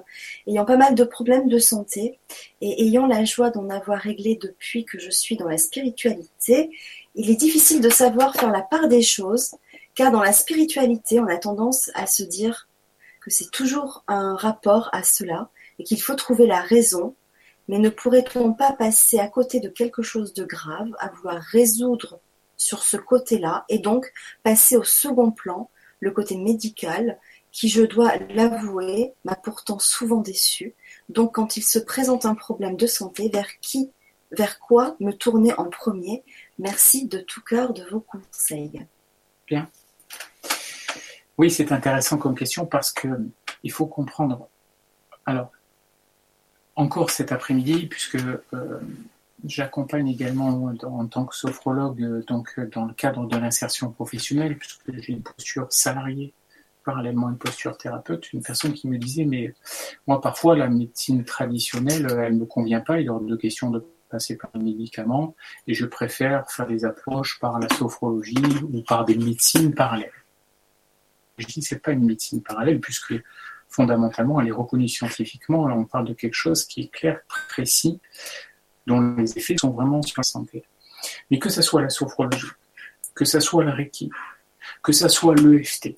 Ayant pas mal de problèmes de santé et ayant la joie d'en avoir réglé depuis que je suis dans la spiritualité, il est difficile de savoir faire la part des choses car dans la spiritualité, on a tendance à se dire que c'est toujours un rapport à cela et qu'il faut trouver la raison mais ne pourrait-on pas passer à côté de quelque chose de grave, à vouloir résoudre sur ce côté-là, et donc passer au second plan, le côté médical, qui, je dois l'avouer, m'a pourtant souvent déçu. Donc quand il se présente un problème de santé, vers qui, vers quoi me tourner en premier? Merci de tout cœur de vos conseils. Oui, c'est intéressant comme question parce que il faut comprendre. Alors, encore cet après-midi, puisque euh, j'accompagne également en tant que sophrologue, euh, donc euh, dans le cadre de l'insertion professionnelle, puisque j'ai une posture salariée, parallèlement à une posture thérapeute, une personne qui me disait, mais moi parfois la médecine traditionnelle, euh, elle me convient pas, il est hors de question de passer par les médicaments, et je préfère faire des approches par la sophrologie ou par des médecines parallèles. Je dis c'est pas une médecine parallèle puisque fondamentalement elle est reconnue scientifiquement. Là on parle de quelque chose qui est clair, précis, dont les effets sont vraiment sur la santé. Mais que ça soit la sophrologie, que ça soit la Reiki, que ça soit l'EFT,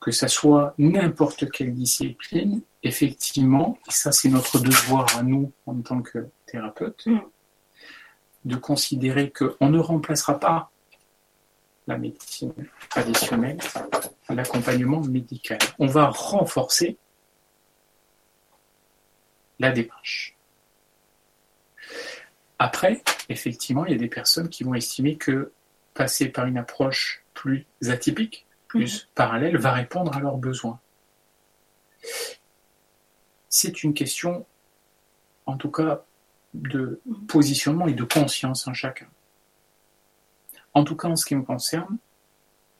que ça soit n'importe quelle discipline, effectivement, et ça c'est notre devoir à nous en tant que thérapeute, Mm. de considérer qu'on ne remplacera pas la médecine traditionnelle, l'accompagnement médical. On va renforcer la démarche. Après, effectivement, il y a des personnes qui vont estimer que passer par une approche plus atypique, plus mhm. parallèle, va répondre à leurs besoins. C'est une question, en tout cas, de mhm. positionnement et de conscience en chacun. En tout cas, en ce qui me concerne,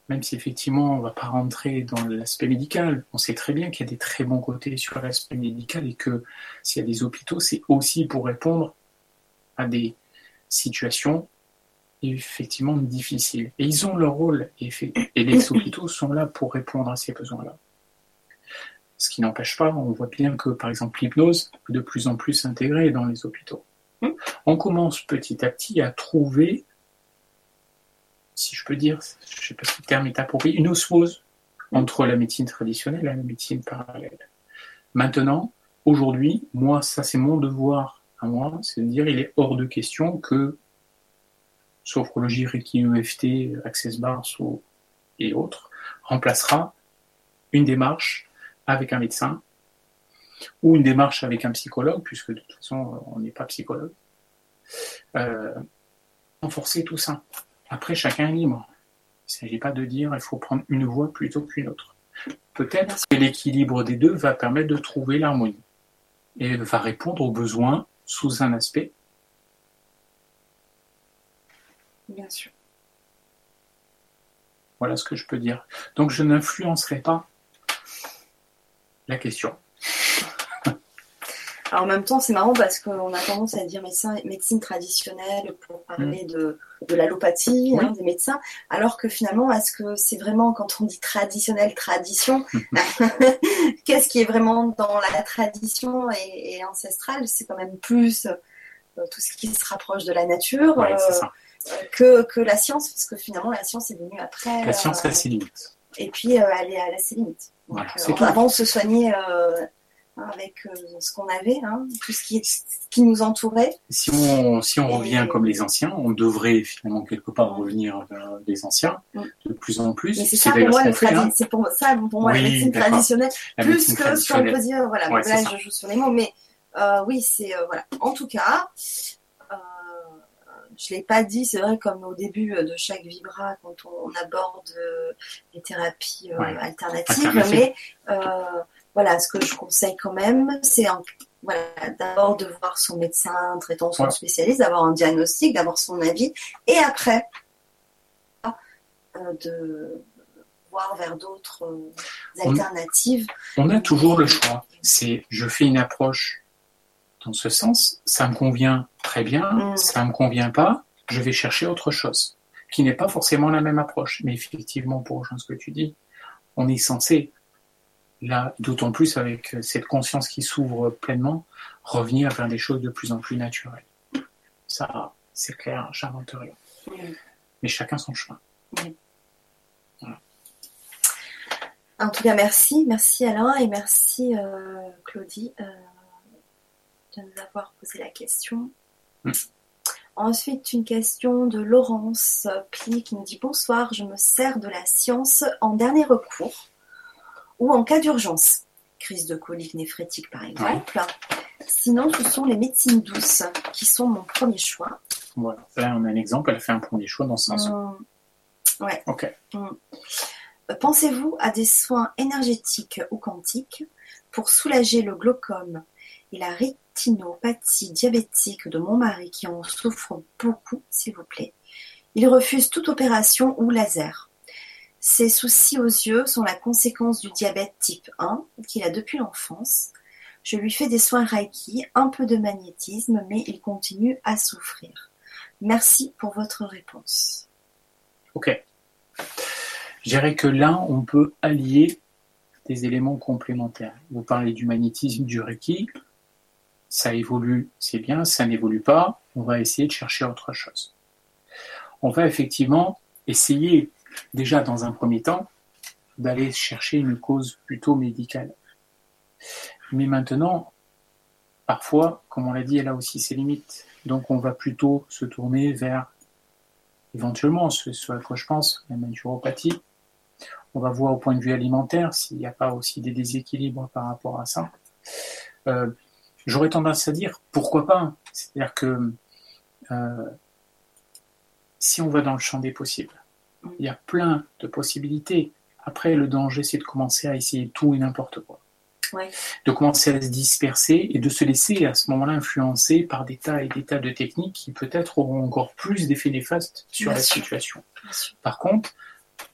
même si effectivement on ne va pas rentrer dans l'aspect médical, on sait très bien qu'il y a des très bons côtés sur l'aspect médical et que s'il y a des hôpitaux, c'est aussi pour répondre à des situations effectivement difficiles. Et ils ont leur rôle, et, les hôpitaux sont là pour répondre à ces besoins-là. Ce qui n'empêche pas, on voit bien que par exemple l'hypnose est de plus en plus intégrée dans les hôpitaux. Mmh. On commence petit à petit à trouver si je peux dire, je ne sais pas si le terme est approprié, une osmose entre la médecine traditionnelle et la médecine parallèle. Maintenant, aujourd'hui, moi, ça c'est mon devoir à moi, c'est de dire il est hors de question que sophrologie, Reiki, EFT, Access Bars et autres remplacera une démarche avec un médecin ou une démarche avec un psychologue, puisque de toute façon on n'est pas psychologue. Euh, renforcer tout ça. Après, chacun est libre. Il ne s'agit pas de dire il faut prendre une voie plutôt qu'une autre. Peut-être que l'équilibre des deux va permettre de trouver l'harmonie et va répondre aux besoins sous un aspect. Bien sûr. Voilà ce que je peux dire. Donc je n'influencerai pas la question en même temps, c'est marrant parce qu'on a tendance à dire médecin, médecine traditionnelle pour parler mm. de, de l'allopathie hein, des médecins, alors que finalement, est-ce que c'est vraiment quand on dit traditionnel, tradition, qu'est-ce qui est vraiment dans la tradition et, ancestral C'est quand même plus euh, tout ce qui se rapproche de la nature. Euh, que, que, la science, parce que finalement la science est venue après. La science a ses limites. Et puis elle, est, a ses limites. Donc, avant, on se soignait Hein, avec euh, ce qu'on avait, hein, tout ce qui, qui, nous entourait. Si on, si on revient comme les anciens, on devrait finalement quelque part revenir vers les anciens mm. de plus en plus. c'est ça pour moi, hein. c'est pour ça pour moi la médecine traditionnelle, plus que ce qu'on peut dire. Voilà, là je joue sur les mots, mais euh, oui, c'est euh, voilà. En tout cas, euh, je l'ai pas dit, c'est vrai comme au début de chaque vibra quand on, aborde les thérapies alternatives, mais voilà, ce que je conseille quand même, c'est voilà, d'abord de voir son médecin traitant, son spécialiste, d'avoir un diagnostic, d'avoir son avis, et après euh, de voir vers d'autres euh, alternatives. On a toujours le choix. C'est je fais une approche dans ce sens, ça me convient très bien, mm. ça me convient pas, je vais chercher autre chose, qui n'est pas forcément la même approche. Mais effectivement, pour rejoindre ce que tu dis, on est censé là, d'autant plus avec cette conscience qui s'ouvre pleinement, revenir vers des choses de plus en plus naturelles. Ça, c'est clair, j'invente rien. Mais chacun son chemin. En tout cas, merci. Merci Alain et merci euh, Claudie euh, de nous avoir posé la question. Mm. Ensuite, une question de Laurence Pli qui nous dit Bonsoir, je me sers de la science en dernier recours ou en cas d'urgence, crise de colique néphrétique par exemple. Sinon, ce sont les médecines douces qui sont mon premier choix. Voilà, là on a un exemple, elle fait un premier choix dans ce sens. Mmh. Ouais. Ok. Mmh. Pensez-vous à des soins énergétiques ou quantiques pour soulager le glaucome et la rétinopathie diabétique de mon mari qui en souffre beaucoup, s'il vous plaît? Il refuse toute opération ou laser. Ces soucis aux yeux sont la conséquence du diabète type 1 qu'il a depuis l'enfance. Je lui fais des soins Reiki, un peu de magnétisme, mais il continue à souffrir. Merci pour votre réponse. Ok. Je dirais que là, on peut allier des éléments complémentaires. Vous parlez du magnétisme, du Reiki. Ça évolue, c'est bien. Ça n'évolue pas. On va essayer de chercher autre chose. On va effectivement essayer déjà dans un premier temps, d'aller chercher une cause plutôt médicale. Mais maintenant, parfois, comme on l'a dit, elle a aussi ses limites. Donc on va plutôt se tourner vers éventuellement, ce, à quoi je pense, la naturopathie. On va voir au point de vue alimentaire s'il n'y a pas aussi des déséquilibres par rapport à ça. Euh, J'aurais tendance à dire pourquoi pas. C'est-à-dire que euh, si on va dans le champ des possibles, il y a plein de possibilités. Après, le danger, c'est de commencer à essayer tout et n'importe quoi. Ouais. De commencer à se disperser et de se laisser à ce moment-là influencer par des tas et des tas de techniques qui peut-être auront encore plus d'effets néfastes sur Bien la sûr. situation. Par contre,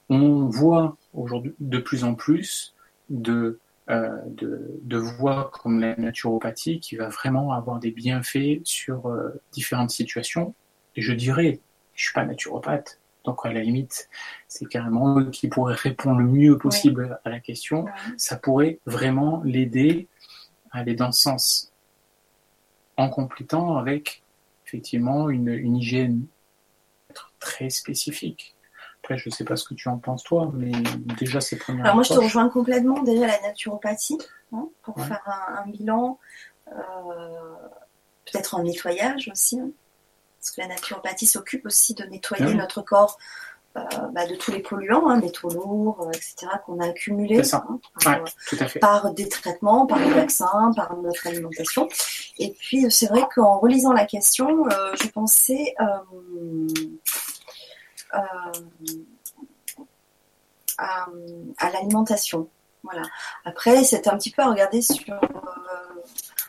on voit aujourd'hui de plus en plus de, euh, de, de voies comme la naturopathie qui va vraiment avoir des bienfaits sur euh, différentes situations. Et je dirais, je suis pas naturopathe, donc à la limite, c'est carrément eux qui pourraient répondre le mieux possible à la question. Ouais. Ça pourrait vraiment l'aider à aller dans ce sens, en complétant avec effectivement une, une hygiène très spécifique. Après, je sais pas ce que tu en penses toi, mais déjà ces premières Alors moi, je te rejoins complètement. Déjà, la naturopathie, hein, pour Ouais. faire un, un bilan, euh, peut-être un nettoyage aussi. hein, parce que la naturopathie s'occupe aussi de nettoyer Oui. notre corps euh, bah, de tous les polluants, hein, métaux lourds, euh, etc., qu'on a accumulés hein, par, Ouais, fait. par des traitements, par des vaccins, par notre alimentation. Et puis, c'est vrai qu'en relisant la question, euh, je pensais euh, euh, à, à l'alimentation. Voilà. Après, c'est un petit peu à regarder sur.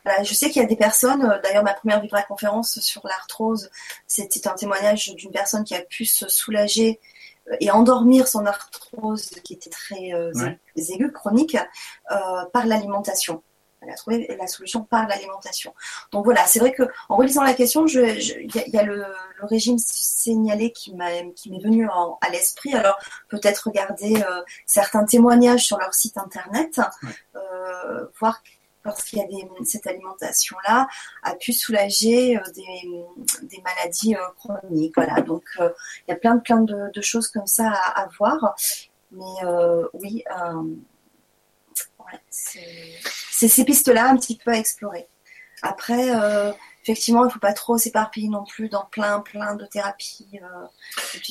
Voilà, je sais qu'il y a des personnes, euh, d'ailleurs ma première Vibra conférence sur l'arthrose, c'était un témoignage d'une personne qui a pu se soulager euh, et endormir son arthrose qui était très euh, Ouais. aiguë, chronique, euh, par l'alimentation. Elle a trouvé la solution par l'alimentation. Donc voilà, c'est vrai que en relisant la question, il y, a- il y a le, le régime signalé qui m'est venu en- à l'esprit. Alors peut-être regarder euh, certains témoignages sur leur site internet, voir lorsqu'il y a des, cette alimentation-là a pu soulager euh, des, des maladies euh, chroniques. Voilà, donc euh, il y a plein de plein de, de choses comme ça à, à voir. Mais oui, c'est ces pistes-là un petit peu à explorer. Après, effectivement, il ne faut pas trop s'éparpiller non plus dans plein plein de thérapies. Euh,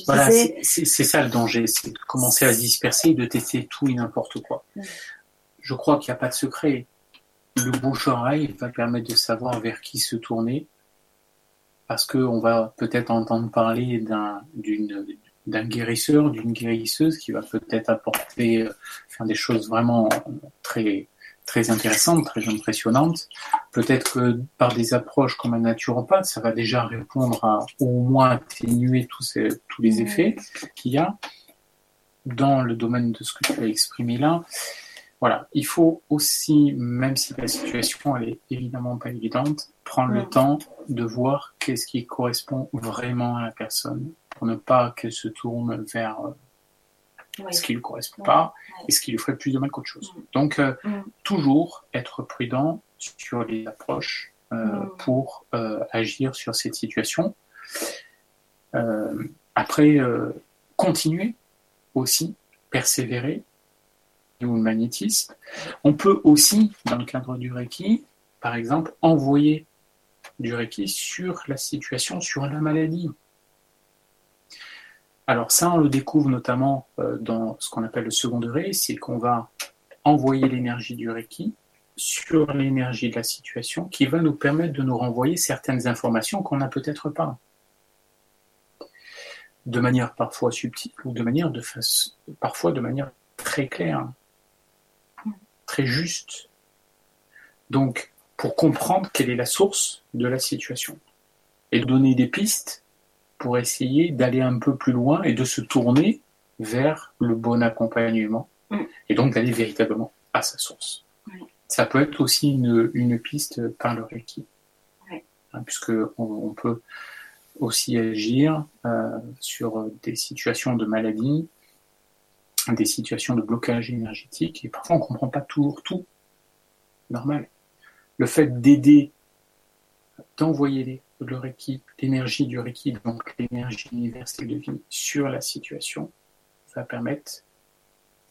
Voilà, c'est- ça le danger, c'est de commencer à se disperser et de tester tout et n'importe quoi. Mm. Je crois qu'il n'y a pas de secret. Le bouche-oreille va permettre de savoir vers qui se tourner, parce qu'on va peut-être entendre parler d'un d'une- d'un guérisseur, d'une guérisseuse qui va peut-être apporter, euh, faire des choses vraiment très très intéressantes, très impressionnantes. Peut-être que par des approches comme un naturopathe, ça va déjà répondre à au moins atténuer tous, ces, tous les effets qu'il y a dans le domaine de ce que tu as exprimé là. Voilà, il faut aussi, même si la situation elle est évidemment pas évidente, prendre le Mm. temps de voir qu'est-ce qui correspond vraiment à la personne pour ne pas qu'elle se tourne vers euh, Oui. ce qui lui correspond pas et ce qui lui ferait plus de mal qu'autre chose. Mm. Donc, euh, Mm. toujours être prudent sur les approches euh, pour euh, agir sur cette situation. Après, continuer aussi, persévérer, ou le magnétisme. On peut aussi, dans le cadre du Reiki, par exemple, envoyer du Reiki sur la situation, sur la maladie. Alors ça, on le découvre notamment euh, dans ce qu'on appelle le second degré, c'est qu'on va envoyer l'énergie du Reiki sur l'énergie de la situation qui va nous permettre de nous renvoyer certaines informations qu'on n'a peut-être pas. De manière parfois subtile ou de manière de face, parfois de manière très claire, très juste. Donc, pour comprendre quelle est la source de la situation et donner des pistes pour essayer d'aller un peu plus loin et de se tourner vers le bon accompagnement Mm. et donc d'aller véritablement à sa source. Oui. Ça peut être aussi une, une piste par le Reiki, Oui. Hein, puisque on, on peut aussi agir euh, sur des situations de maladie, des situations de blocage énergétique, et parfois on comprend pas toujours tout. Normal. Le fait d'aider, d'envoyer les- le Reiki, l'énergie du Reiki, donc l'énergie universelle de vie sur la situation, va permettre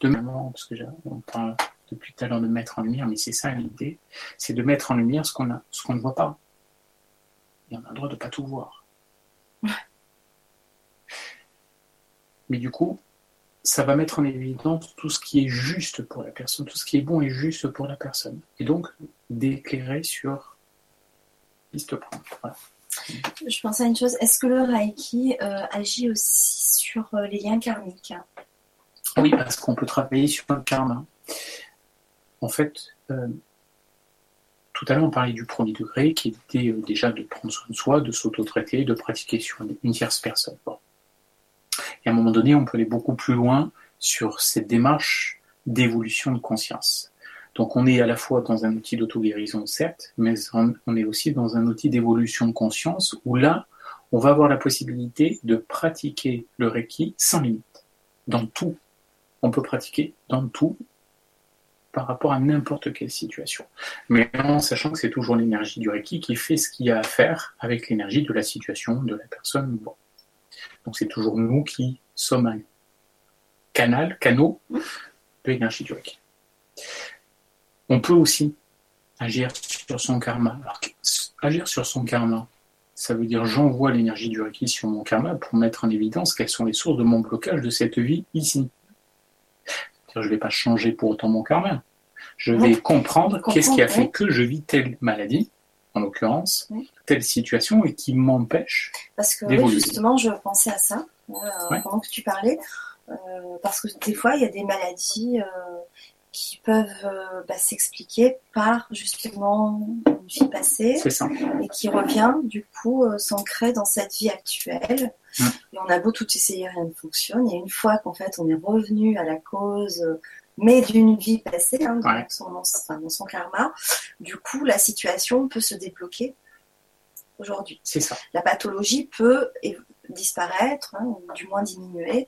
de vraiment, parce que j'ai- on parle depuis tout à l'heure de mettre en lumière, mais c'est ça l'idée, c'est de mettre en lumière ce qu'on a, ce qu'on ne voit pas. Et on a le droit de pas tout voir. Mais du coup, ça va mettre en évidence tout ce qui est juste pour la personne, tout ce qui est bon et juste pour la personne. Et donc, d'éclairer sur. Voilà. Je pense à une chose, est-ce que le Reiki euh, agit aussi sur euh, les liens karmiques? Oui, parce qu'on peut travailler sur le karma. En fait, euh, tout à l'heure, on parlait du premier degré, qui était déjà de prendre soin de soi, de s'auto-traiter, de pratiquer sur une tierce personne. Et à un moment donné, on peut aller beaucoup plus loin sur cette démarche d'évolution de conscience. Donc on est à la fois dans un outil d'auto-guérison, certes, mais on est aussi dans un outil d'évolution de conscience où là, on va avoir la possibilité de pratiquer le Reiki sans limite, dans tout. On peut pratiquer dans tout par rapport à n'importe quelle situation. Mais en sachant que c'est toujours l'énergie du Reiki qui fait ce qu'il y a à faire avec l'énergie de la situation, de la personne. Bon. Donc c'est toujours nous qui sommes un canal, canot de l'énergie du Reiki. On peut aussi agir sur son karma. Alors, agir sur son karma, ça veut dire j'envoie l'énergie du Reiki sur mon karma pour mettre en évidence quelles sont les sources de mon blocage de cette vie ici. Je ne vais pas changer pour autant mon karma. Je vais comprendre qu'est-ce qui a fait que je vis telle maladie, en l'occurrence, telle situation et qui m'empêche Parce que justement, je pensais à ça euh, pendant que tu parlais. Euh, parce que des fois, il y a des maladies euh, qui peuvent bah, s'expliquer par justement une vie passée et qui revient du coup s'ancrer dans cette vie actuelle. Et on a beau tout essayer, rien ne fonctionne. Et une fois qu'en fait on est revenu à la cause mais d'une vie passée, hein, dans, son, karma. Du coup, la situation peut se débloquer aujourd'hui. C'est ça. La pathologie peut disparaître, hein, ou du moins diminuer.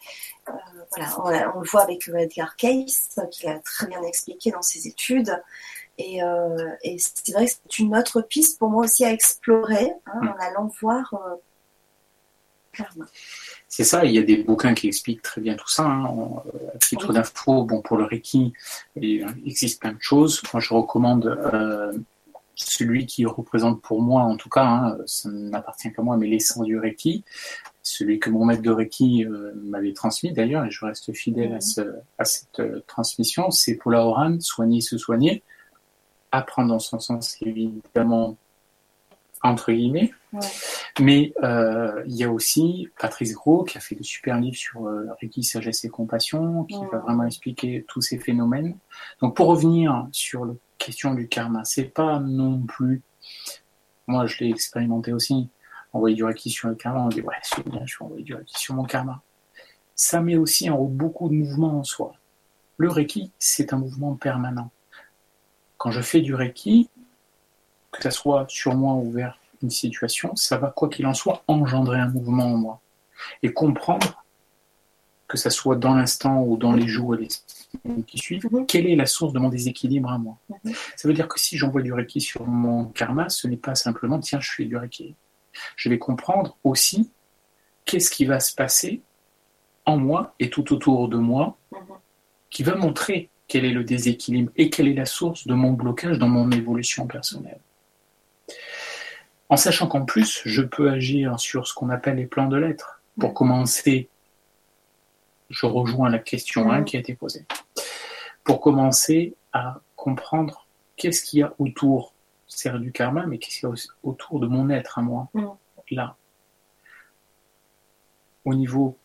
Euh, voilà, on, le voit avec Edgar Cayce, qui l'a très bien expliqué dans ses études. Et, euh, c'est vrai que c'est une autre piste pour moi aussi à explorer, hein, mm. en allant voir euh, karma. C'est ça, il y a des bouquins qui expliquent très bien tout ça. Hein. À titre d'info, bon, pour le Reiki, il existe plein de choses. Moi, je recommande euh, celui qui représente pour moi, en tout cas, hein, ça n'appartient qu'à moi, mais l'essence du Reiki, celui que mon maître de Reiki euh, m'avait transmis d'ailleurs, et je reste fidèle à, cette euh, transmission, c'est Paula Oran, soigner, se soigner. Apprendre dans son sens, évidemment, entre guillemets. Mais euh, il y a aussi Patrice Gros qui a fait de super livres sur euh, Reiki, sagesse et compassion, qui va vraiment expliquer tous ces phénomènes. Donc pour revenir sur la question du karma, c'est pas non plus, moi je l'ai expérimenté aussi, envoyer du Reiki sur le karma, on dit ouais c'est bien, je vais envoyer du Reiki sur mon karma. Ça met aussi en route beaucoup de mouvements en soi. Le Reiki, c'est un mouvement permanent. Quand je fais du Reiki, que ça soit sur moi ou vers une situation, ça va, quoi qu'il en soit, engendrer un mouvement en moi. Et comprendre, que ça soit dans l'instant ou dans les jours et les semaines qui suivent, mhm. quelle est la source de mon déséquilibre à moi. Mhm. Ça veut dire que si j'envoie du Reiki sur mon karma, ce n'est pas simplement, tiens, je fais du Reiki. Je vais comprendre aussi qu'est-ce qui va se passer en moi et tout autour de moi, mhm. qui va montrer quel est le déséquilibre et quelle est la source de mon blocage dans mon évolution personnelle. En sachant qu'en plus, je peux agir sur ce qu'on appelle les plans de lettres. Pour commencer, je rejoins la question 1 qui a été posée. Pour commencer à comprendre qu'est-ce qu'il y a autour, c'est du karma, mais qu'est-ce qu'il y a autour de mon être à moi, là. Au niveau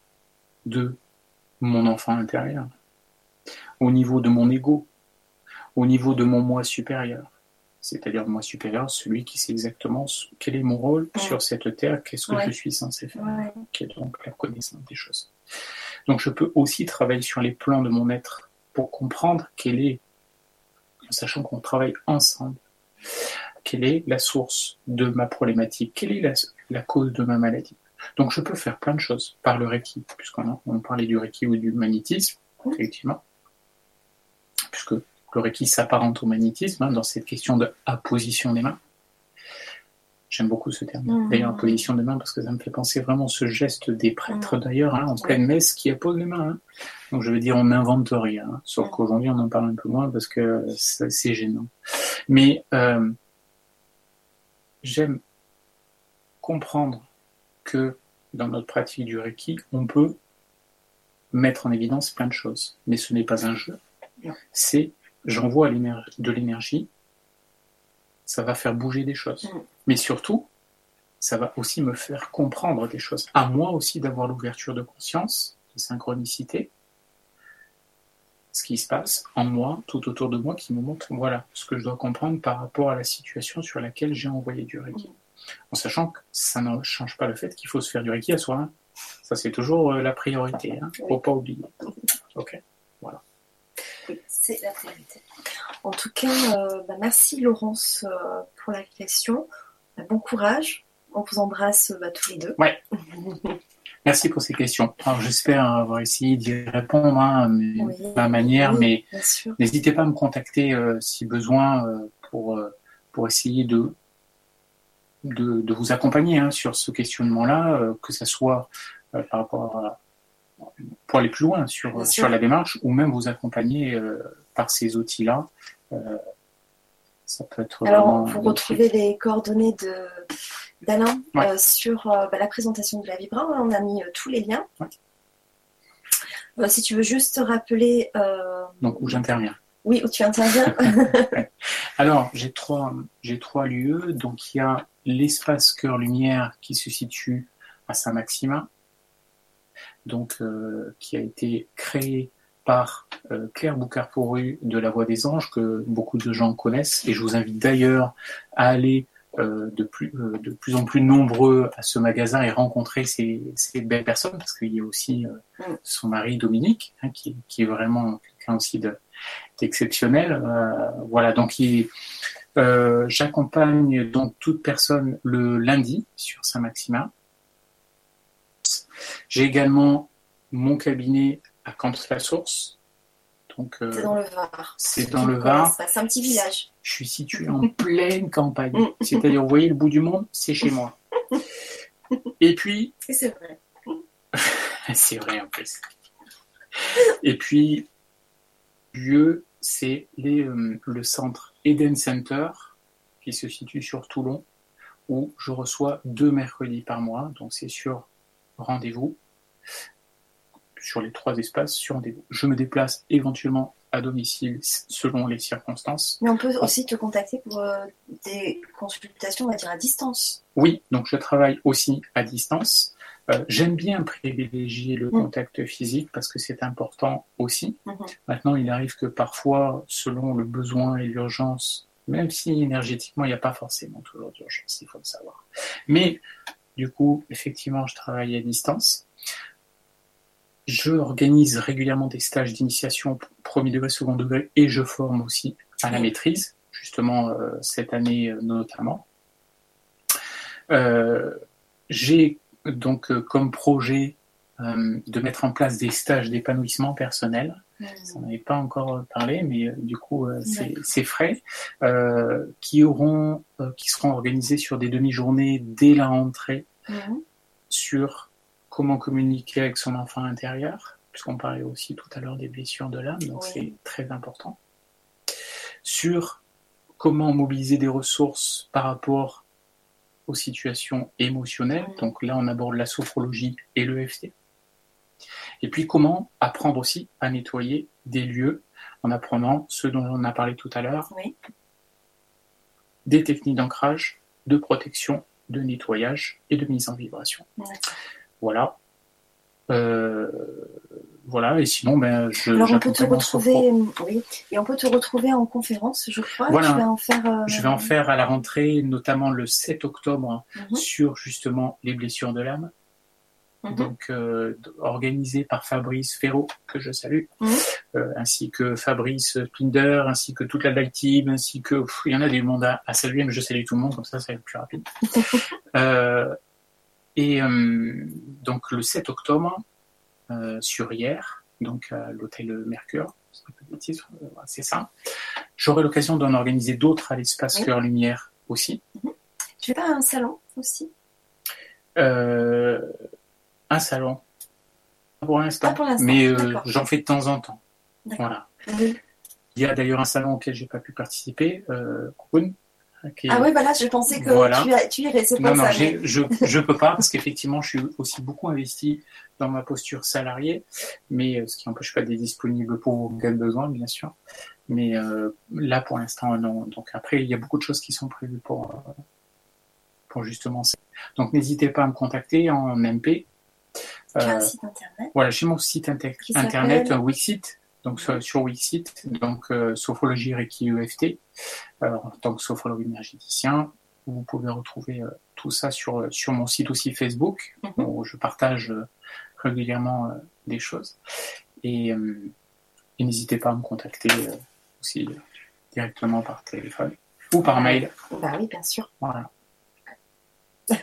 de mon enfant intérieur, au niveau de mon ego, au niveau de mon moi supérieur c'est-à-dire moi supérieur, celui qui sait exactement quel est mon rôle sur cette terre, qu'est-ce que je suis censé faire, qui est donc la connaissance des choses. Donc je peux aussi travailler sur les plans de mon être pour comprendre quelle est, en sachant qu'on travaille ensemble, quelle est la source de ma problématique, quelle est la, cause de ma maladie. Donc je peux faire plein de choses par le Reiki, puisqu'on on parlait du Reiki ou du magnétisme, effectivement, puisque le Reiki s'apparente au magnétisme hein, dans cette question de apposition des mains. J'aime beaucoup ce terme. Mmh. D'ailleurs, apposition des mains, parce que ça me fait penser vraiment ce geste des prêtres, mmh. d'ailleurs, hein, en pleine messe, qui apposent les mains. Hein. Donc, je veux dire, on n'invente rien. sauf qu'aujourd'hui, on en parle un peu moins parce que c'est gênant. Mais euh, j'aime comprendre que dans notre pratique du Reiki, on peut mettre en évidence plein de choses. Mais ce n'est pas un jeu. C'est j'envoie de l'énergie, ça va faire bouger des choses. Mm. Mais surtout, ça va aussi me faire comprendre des choses. À moi aussi d'avoir l'ouverture de conscience, de synchronicité, ce qui se passe en moi, tout autour de moi, qui me montre, voilà, ce que je dois comprendre par rapport à la situation sur laquelle j'ai envoyé du Reiki. Mm. En sachant que ça ne change pas le fait qu'il faut se faire du Reiki à soi. Hein. Ça, c'est toujours euh, la priorité. Il hein. ne faut pas oublier. OK Voilà. C'est la priorité. En tout cas, euh, bah, merci Laurence euh, pour la question. Bah, bon courage. On vous embrasse bah, tous les deux. Ouais. Merci pour ces questions. j'espère avoir essayé d'y répondre hein, de ma manière, mais n'hésitez pas à me contacter si besoin pour, pour essayer de de, vous accompagner hein, sur ce questionnement-là, euh, que ce soit euh, par rapport à, pour aller plus loin sur, sur la démarche, ou même vous accompagner euh, par ces outils-là. ça peut être Alors, vous retrouvez les coordonnées de d'Alain sur bah, la présentation de la Vibra. On a mis tous les liens. si tu veux juste rappeler. Donc, où j'interviens. Oui, où tu interviens. Alors, j'ai trois, j'ai trois lieux. Donc, il y a l'espace cœur-lumière qui se situe à Saint-Maximin, donc euh, qui a été créé par euh, Claire Boucard-Pourru de La Voix des Anges, que beaucoup de gens connaissent, et je vous invite d'ailleurs à aller euh, de, plus, de plus en plus nombreux à ce magasin et rencontrer ces, belles personnes, parce qu'il y a aussi mm. son mari Dominique, hein, qui, qui, est vraiment quelqu'un aussi d'exceptionnel. voilà, donc il euh, j'accompagne donc toute personne le lundi sur Saint-Maximin. J'ai également mon cabinet à Camps-la-Source. Donc, euh, c'est dans le Var. C'est dans le Var. C'est un petit village. Je suis situé en pleine campagne. Mm. C'est-à-dire, vous voyez le bout du monde, c'est chez moi. Et puis. c'est vrai. c'est vrai en plus. Et puis, lieu, c'est euh, le centre Eden Center, qui se situe sur Toulon, où je reçois deux mercredis par mois. Donc c'est sur rendez-vous, sur les trois espaces, sur rendez-vous. Je me déplace éventuellement à domicile selon les circonstances. Mais on peut aussi te contacter pour euh, des consultations, on va dire, à distance. Oui, donc je travaille aussi à distance. Euh, j'aime bien privilégier le mm. contact physique parce que c'est important aussi. Mm-hmm. Maintenant, il arrive que parfois, selon le besoin et l'urgence, même si énergétiquement, il n'y a pas forcément toujours d'urgence, il faut le savoir. Mais du coup, effectivement, je travaille à distance. Je organise régulièrement des stages d'initiation premier degré, second degré, et je forme aussi à la maîtrise, justement euh, cette année euh, notamment. J'ai donc euh, comme projet euh, de mettre en place des stages d'épanouissement personnel. Ça n'avait pas encore parlé, mais euh, du coup c'est frais, qui auront, qui seront organisés sur des demi-journées dès la rentrée mhm. sur comment communiquer avec son enfant intérieur, puisqu'on parlait aussi tout à l'heure des blessures de l'âme, donc c'est très important. Sur comment mobiliser des ressources par rapport aux situations émotionnelles. Donc là, on aborde la sophrologie et l'EFT. Et puis comment apprendre aussi à nettoyer des lieux en apprenant ce dont on a parlé tout à l'heure, des techniques d'ancrage, de protection, de nettoyage et de mise en vibration. Voilà. Euh, voilà, et sinon, ben, je. Alors, on peut te retrouver, oui, et on peut te retrouver en conférence, je crois. Voilà. vais en faire. Euh, je vais en faire à la rentrée, notamment le 7 octobre, mhm. sur justement les blessures de l'âme. Mhm. Donc, euh, organisé par Fabrice Ferro, que je salue, mhm. euh, ainsi que Fabrice Pinder, ainsi que toute la Team, ainsi que. il y en a des mondes à, saluer, mais je salue tout le monde, comme ça, ça va être plus rapide. et donc, le 7 octobre, euh, sur hier, donc à l'hôtel Mercure, c'est ça. J'aurai l'occasion d'en organiser d'autres à l'espace Cœur Lumière aussi. Mhm. Tu vas à un salon aussi? Euh, Un salon. Pour l'instant. mais euh, j'en fais de temps en temps. Voilà. Il y a d'ailleurs un salon auquel j'ai pas pu participer, euh, ah oui, voilà, je pensais que tu, as, tu irais, Non, non, je ne peux pas parce qu'effectivement, je suis aussi beaucoup investi dans ma posture salariée, mais euh, ce qui n'empêche pas d'être disponible pour quel besoin, bien sûr. Mais euh, là, pour l'instant, non. Donc après, il y a beaucoup de choses qui sont prévues pour, euh, pour justement ça. Donc n'hésitez pas à me contacter en MP. Euh, site internet. Voilà, j'ai mon site internet Wixit. Donc sur Wixit, donc sophrologie Reiki EFT, en tant que sophrologue énergéticien. Vous pouvez retrouver tout ça sur, sur mon site aussi Facebook, mhm. où je partage régulièrement des choses. Et, et n'hésitez pas à me contacter aussi directement par téléphone ou par mail. Bah oui, bien sûr. Voilà.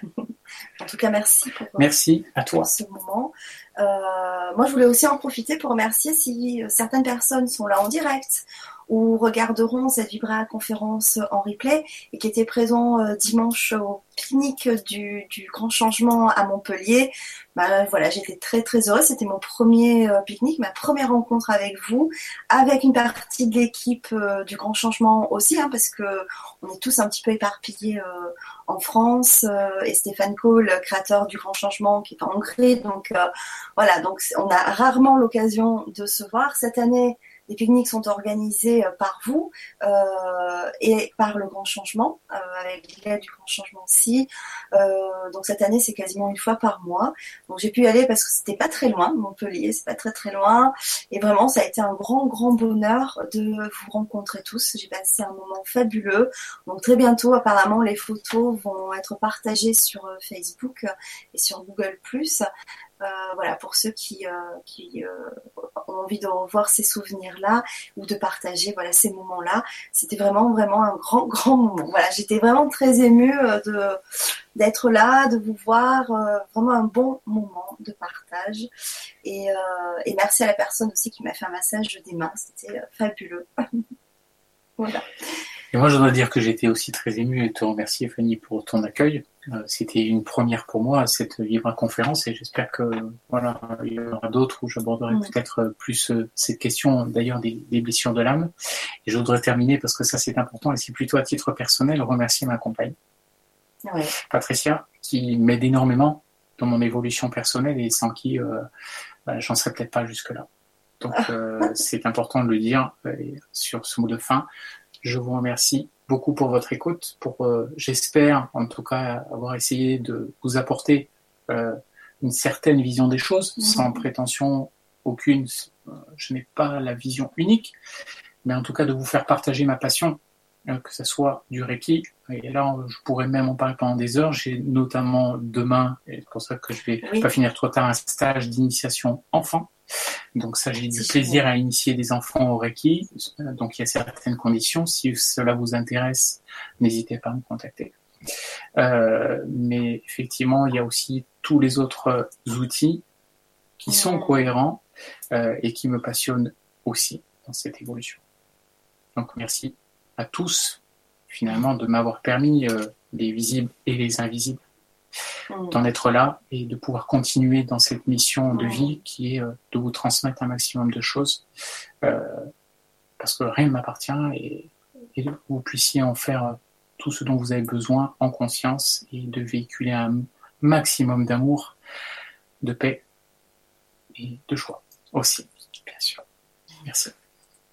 en tout cas, merci pour, merci à toi. ce moment. Euh, moi, je voulais aussi en profiter pour remercier si certaines personnes sont là en direct ou regarderont cette Vibra conférence en replay et qui étaient présents euh, dimanche au pique-nique du, Grand Changement à Montpellier. Bah, voilà, j'étais très très heureuse. C'était mon premier euh, pique-nique, ma première rencontre avec vous, avec une partie de l'équipe euh, du Grand Changement aussi, hein, parce que on est tous un petit peu éparpillés en France. et Stéphane Cole, créateur du Grand Changement, qui est en Hongrie. Donc voilà, donc on a rarement l'occasion de se voir cette année les pique-niques sont organisés euh, par vous euh, et par le Grand Changement, euh, avec l'aide du Grand Changement aussi. donc cette année, c'est quasiment une fois par mois. Donc j'ai pu y aller parce que c'était pas très loin, Montpellier, c'est pas très très loin. Et vraiment, ça a été un grand grand bonheur de vous rencontrer tous. J'ai passé un moment fabuleux. Donc très bientôt, apparemment, les photos vont être partagées sur Facebook et sur Google+. Euh, voilà, pour ceux qui, euh, qui euh, ont envie de revoir ces souvenirs-là ou de partager voilà ces moments-là. C'était vraiment vraiment un grand grand moment. Voilà, j'étais vraiment très émue de d'être là, de vous voir, vraiment un bon moment de partage. Et, et merci à la personne aussi qui m'a fait un massage des mains, c'était fabuleux. voilà. Et moi, je dois dire que j'étais aussi très ému et te remercier, Fanny, pour ton accueil. Euh, c'était une première pour moi, cette Vibra conférence, et j'espère que voilà, il y aura d'autres où j'aborderai peut-être plus euh, cette question, d'ailleurs, des, blessures de l'âme. Et je voudrais terminer, parce que ça, c'est important, et c'est plutôt à titre personnel, remercier ma compagne, Patricia, qui m'aide énormément dans mon évolution personnelle et sans qui euh, bah, j'en serais peut-être pas jusque-là. Donc, c'est important de le dire sur ce mot de fin. Je vous remercie beaucoup pour votre écoute, pour euh, j'espère en tout cas avoir essayé de vous apporter euh, une certaine vision des choses, sans prétention aucune. Euh, je n'ai pas la vision unique, mais en tout cas de vous faire partager ma passion, que ce soit du Reiki. Et là, je pourrais même en parler pendant des heures. J'ai notamment demain, et c'est pour ça que je vais pas finir trop tard, un stage d'initiation enfant donc ça, j'ai du plaisir à initier des enfants au Reiki. Donc il y a certaines conditions. Si cela vous intéresse, n'hésitez pas à me contacter. Euh, mais effectivement, il y a aussi tous les autres outils qui sont cohérents euh, et qui me passionnent aussi dans cette évolution. Donc merci à tous finalement de m'avoir permis euh, les visibles et les invisibles Mm. d'en être là et de pouvoir continuer dans cette mission de vie qui est euh, de vous transmettre un maximum de choses euh, parce que rien ne m'appartient et, que vous puissiez en faire euh, tout ce dont vous avez besoin en conscience et de véhiculer un maximum d'amour, de paix et de joie aussi, bien sûr. Merci.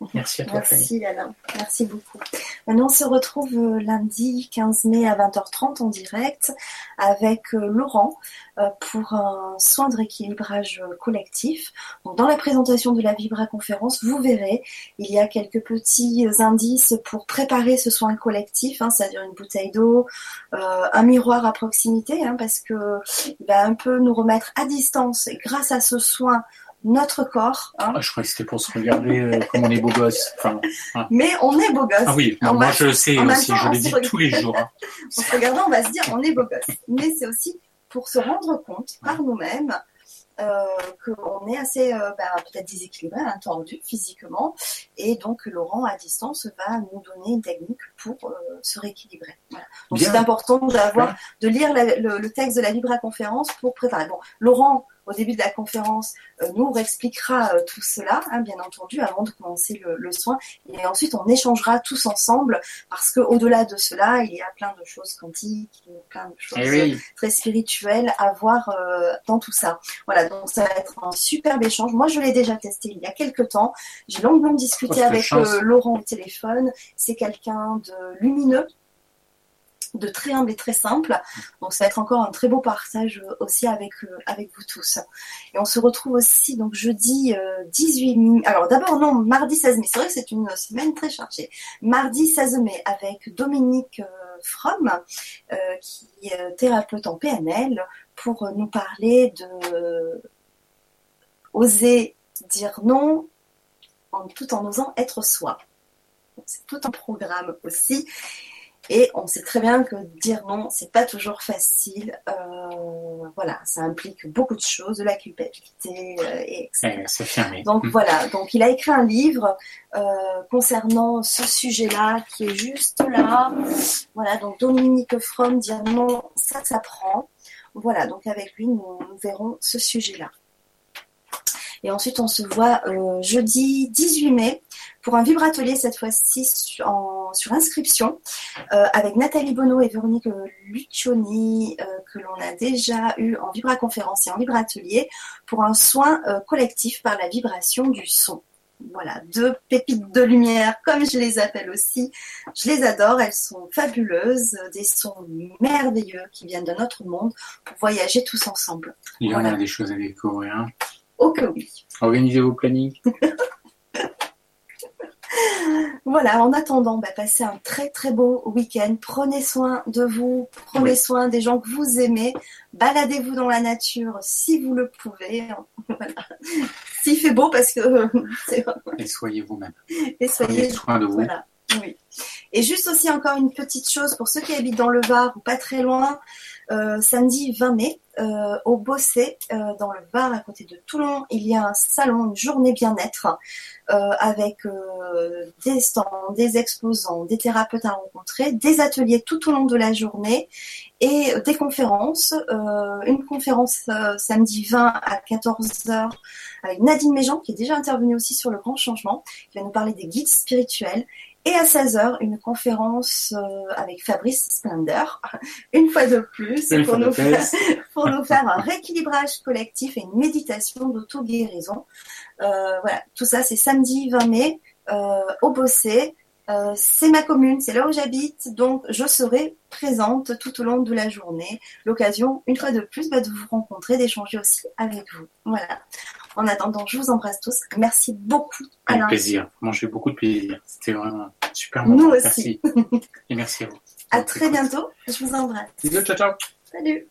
Merci à toi. Merci Alain, merci beaucoup. Maintenant, on se retrouve euh, lundi 15 mai à 20h30 en direct avec euh, Laurent euh, pour un soin de rééquilibrage collectif. Donc, dans la présentation de la Vibra conférence, vous verrez, il y a quelques petits indices pour préparer ce soin collectif, hein, c'est-à-dire une bouteille d'eau, un miroir à proximité, hein, parce que il va un peu nous remettre à distance grâce à ce soin notre corps. Hein. Ah, je croyais que c'était pour se regarder euh, comme on est beau gosse. Enfin, Mais on est beau gosse. Ah oui, moi je le sais aussi, je le dis tous les jours. Hein. en se regardant, on va se dire on est beau gosse. Mais c'est aussi pour se rendre compte par nous-mêmes euh, qu'on est assez euh, bah, peut-être déséquilibré, tendu physiquement, et donc Laurent à distance va nous donner une technique pour euh, se rééquilibrer. Donc c'est important d'avoir, de lire le, texte de la Libra conférence pour préparer. Bon, Laurent au début de la conférence, nous réexpliquera tout cela, hein, bien entendu, avant de commencer le, soin. Et ensuite, on échangera tous ensemble, parce qu'au-delà de cela, il y a plein de choses quantiques, plein de choses eh très spirituelles à voir dans tout ça. Voilà, donc ça va être un superbe échange. Moi, je l'ai déjà testé il y a quelques temps. J'ai longuement discuté oh, avec Laurent au téléphone. C'est quelqu'un de lumineux, de très humble et très simple. Donc ça va être encore un très beau partage euh, aussi avec euh, avec vous tous. Et on se retrouve aussi donc jeudi 18 euh, mai. Alors d'abord non, mardi 16 mai. C'est vrai que c'est une semaine très chargée. Mardi 16 mai avec Dominique Fromm, qui est thérapeute en PNL, pour nous parler de oser dire non tout en osant être soi. C'est tout un programme aussi. Et on sait très bien que dire non, c'est pas toujours facile. Euh, voilà, ça implique beaucoup de choses, de la culpabilité, euh, et etc. Donc mm. voilà, donc il a écrit un livre euh, concernant ce sujet-là qui est juste là. Voilà, donc Dominique Fromm dire non, ça s'apprend. Voilà, donc avec lui, nous verrons ce sujet-là. Et ensuite, on se voit euh, jeudi 18 mai pour un vibratelier, cette fois-ci sur inscription, euh, avec Nathalie Bonneau et Véronique Lucioni, euh, que l'on a déjà eu en vibraconférence et en vibratelier, pour un soin collectif par la vibration du son. Voilà, deux pépites de lumière, comme je les appelle aussi. Je les adore, elles sont fabuleuses, des sons merveilleux qui viennent de notre monde pour voyager tous ensemble. Il y en a des choses à découvrir. Oh que oui. Organisez vos plannings. voilà, en attendant, bah, passez un très très beau week-end. Prenez soin de vous, prenez soin des gens que vous aimez. Baladez-vous dans la nature si vous le pouvez. S'il fait beau, parce que. Et soyez vous-même. Et soyez. soin de vous. Oui. Et juste aussi encore une petite chose pour ceux qui habitent dans le Var ou pas très loin. Euh, samedi 20 mai, euh, au Bossé, euh, dans le Var, à côté de Toulon, il y a un salon, une journée bien-être, avec des stands, des exposants, des thérapeutes à rencontrer, des ateliers tout au long de la journée et des conférences. une conférence samedi 20 à 14h avec Nadine Méjean, qui est déjà intervenue aussi sur le grand changement, qui va nous parler des guides spirituels et à 16h, une conférence euh, avec Fabrice Splendor, une fois de plus, pour, nous faire, pour nous faire un rééquilibrage collectif et une méditation d'auto-guérison. Euh, voilà, tout ça, c'est samedi 20 mai euh, au Bossé. Euh, c'est ma commune, c'est là où j'habite, donc je serai présente tout au long de la journée. L'occasion, une fois de plus, bah, de vous rencontrer, d'échanger aussi avec vous. Voilà. En attendant, je vous embrasse tous. Merci beaucoup. Avec plaisir. Moi, j'ai beaucoup de plaisir. C'était vraiment super. Nous aussi. Merci. Et merci à vous. À très bientôt. Je vous embrasse. Bisous, ciao, ciao. Salut.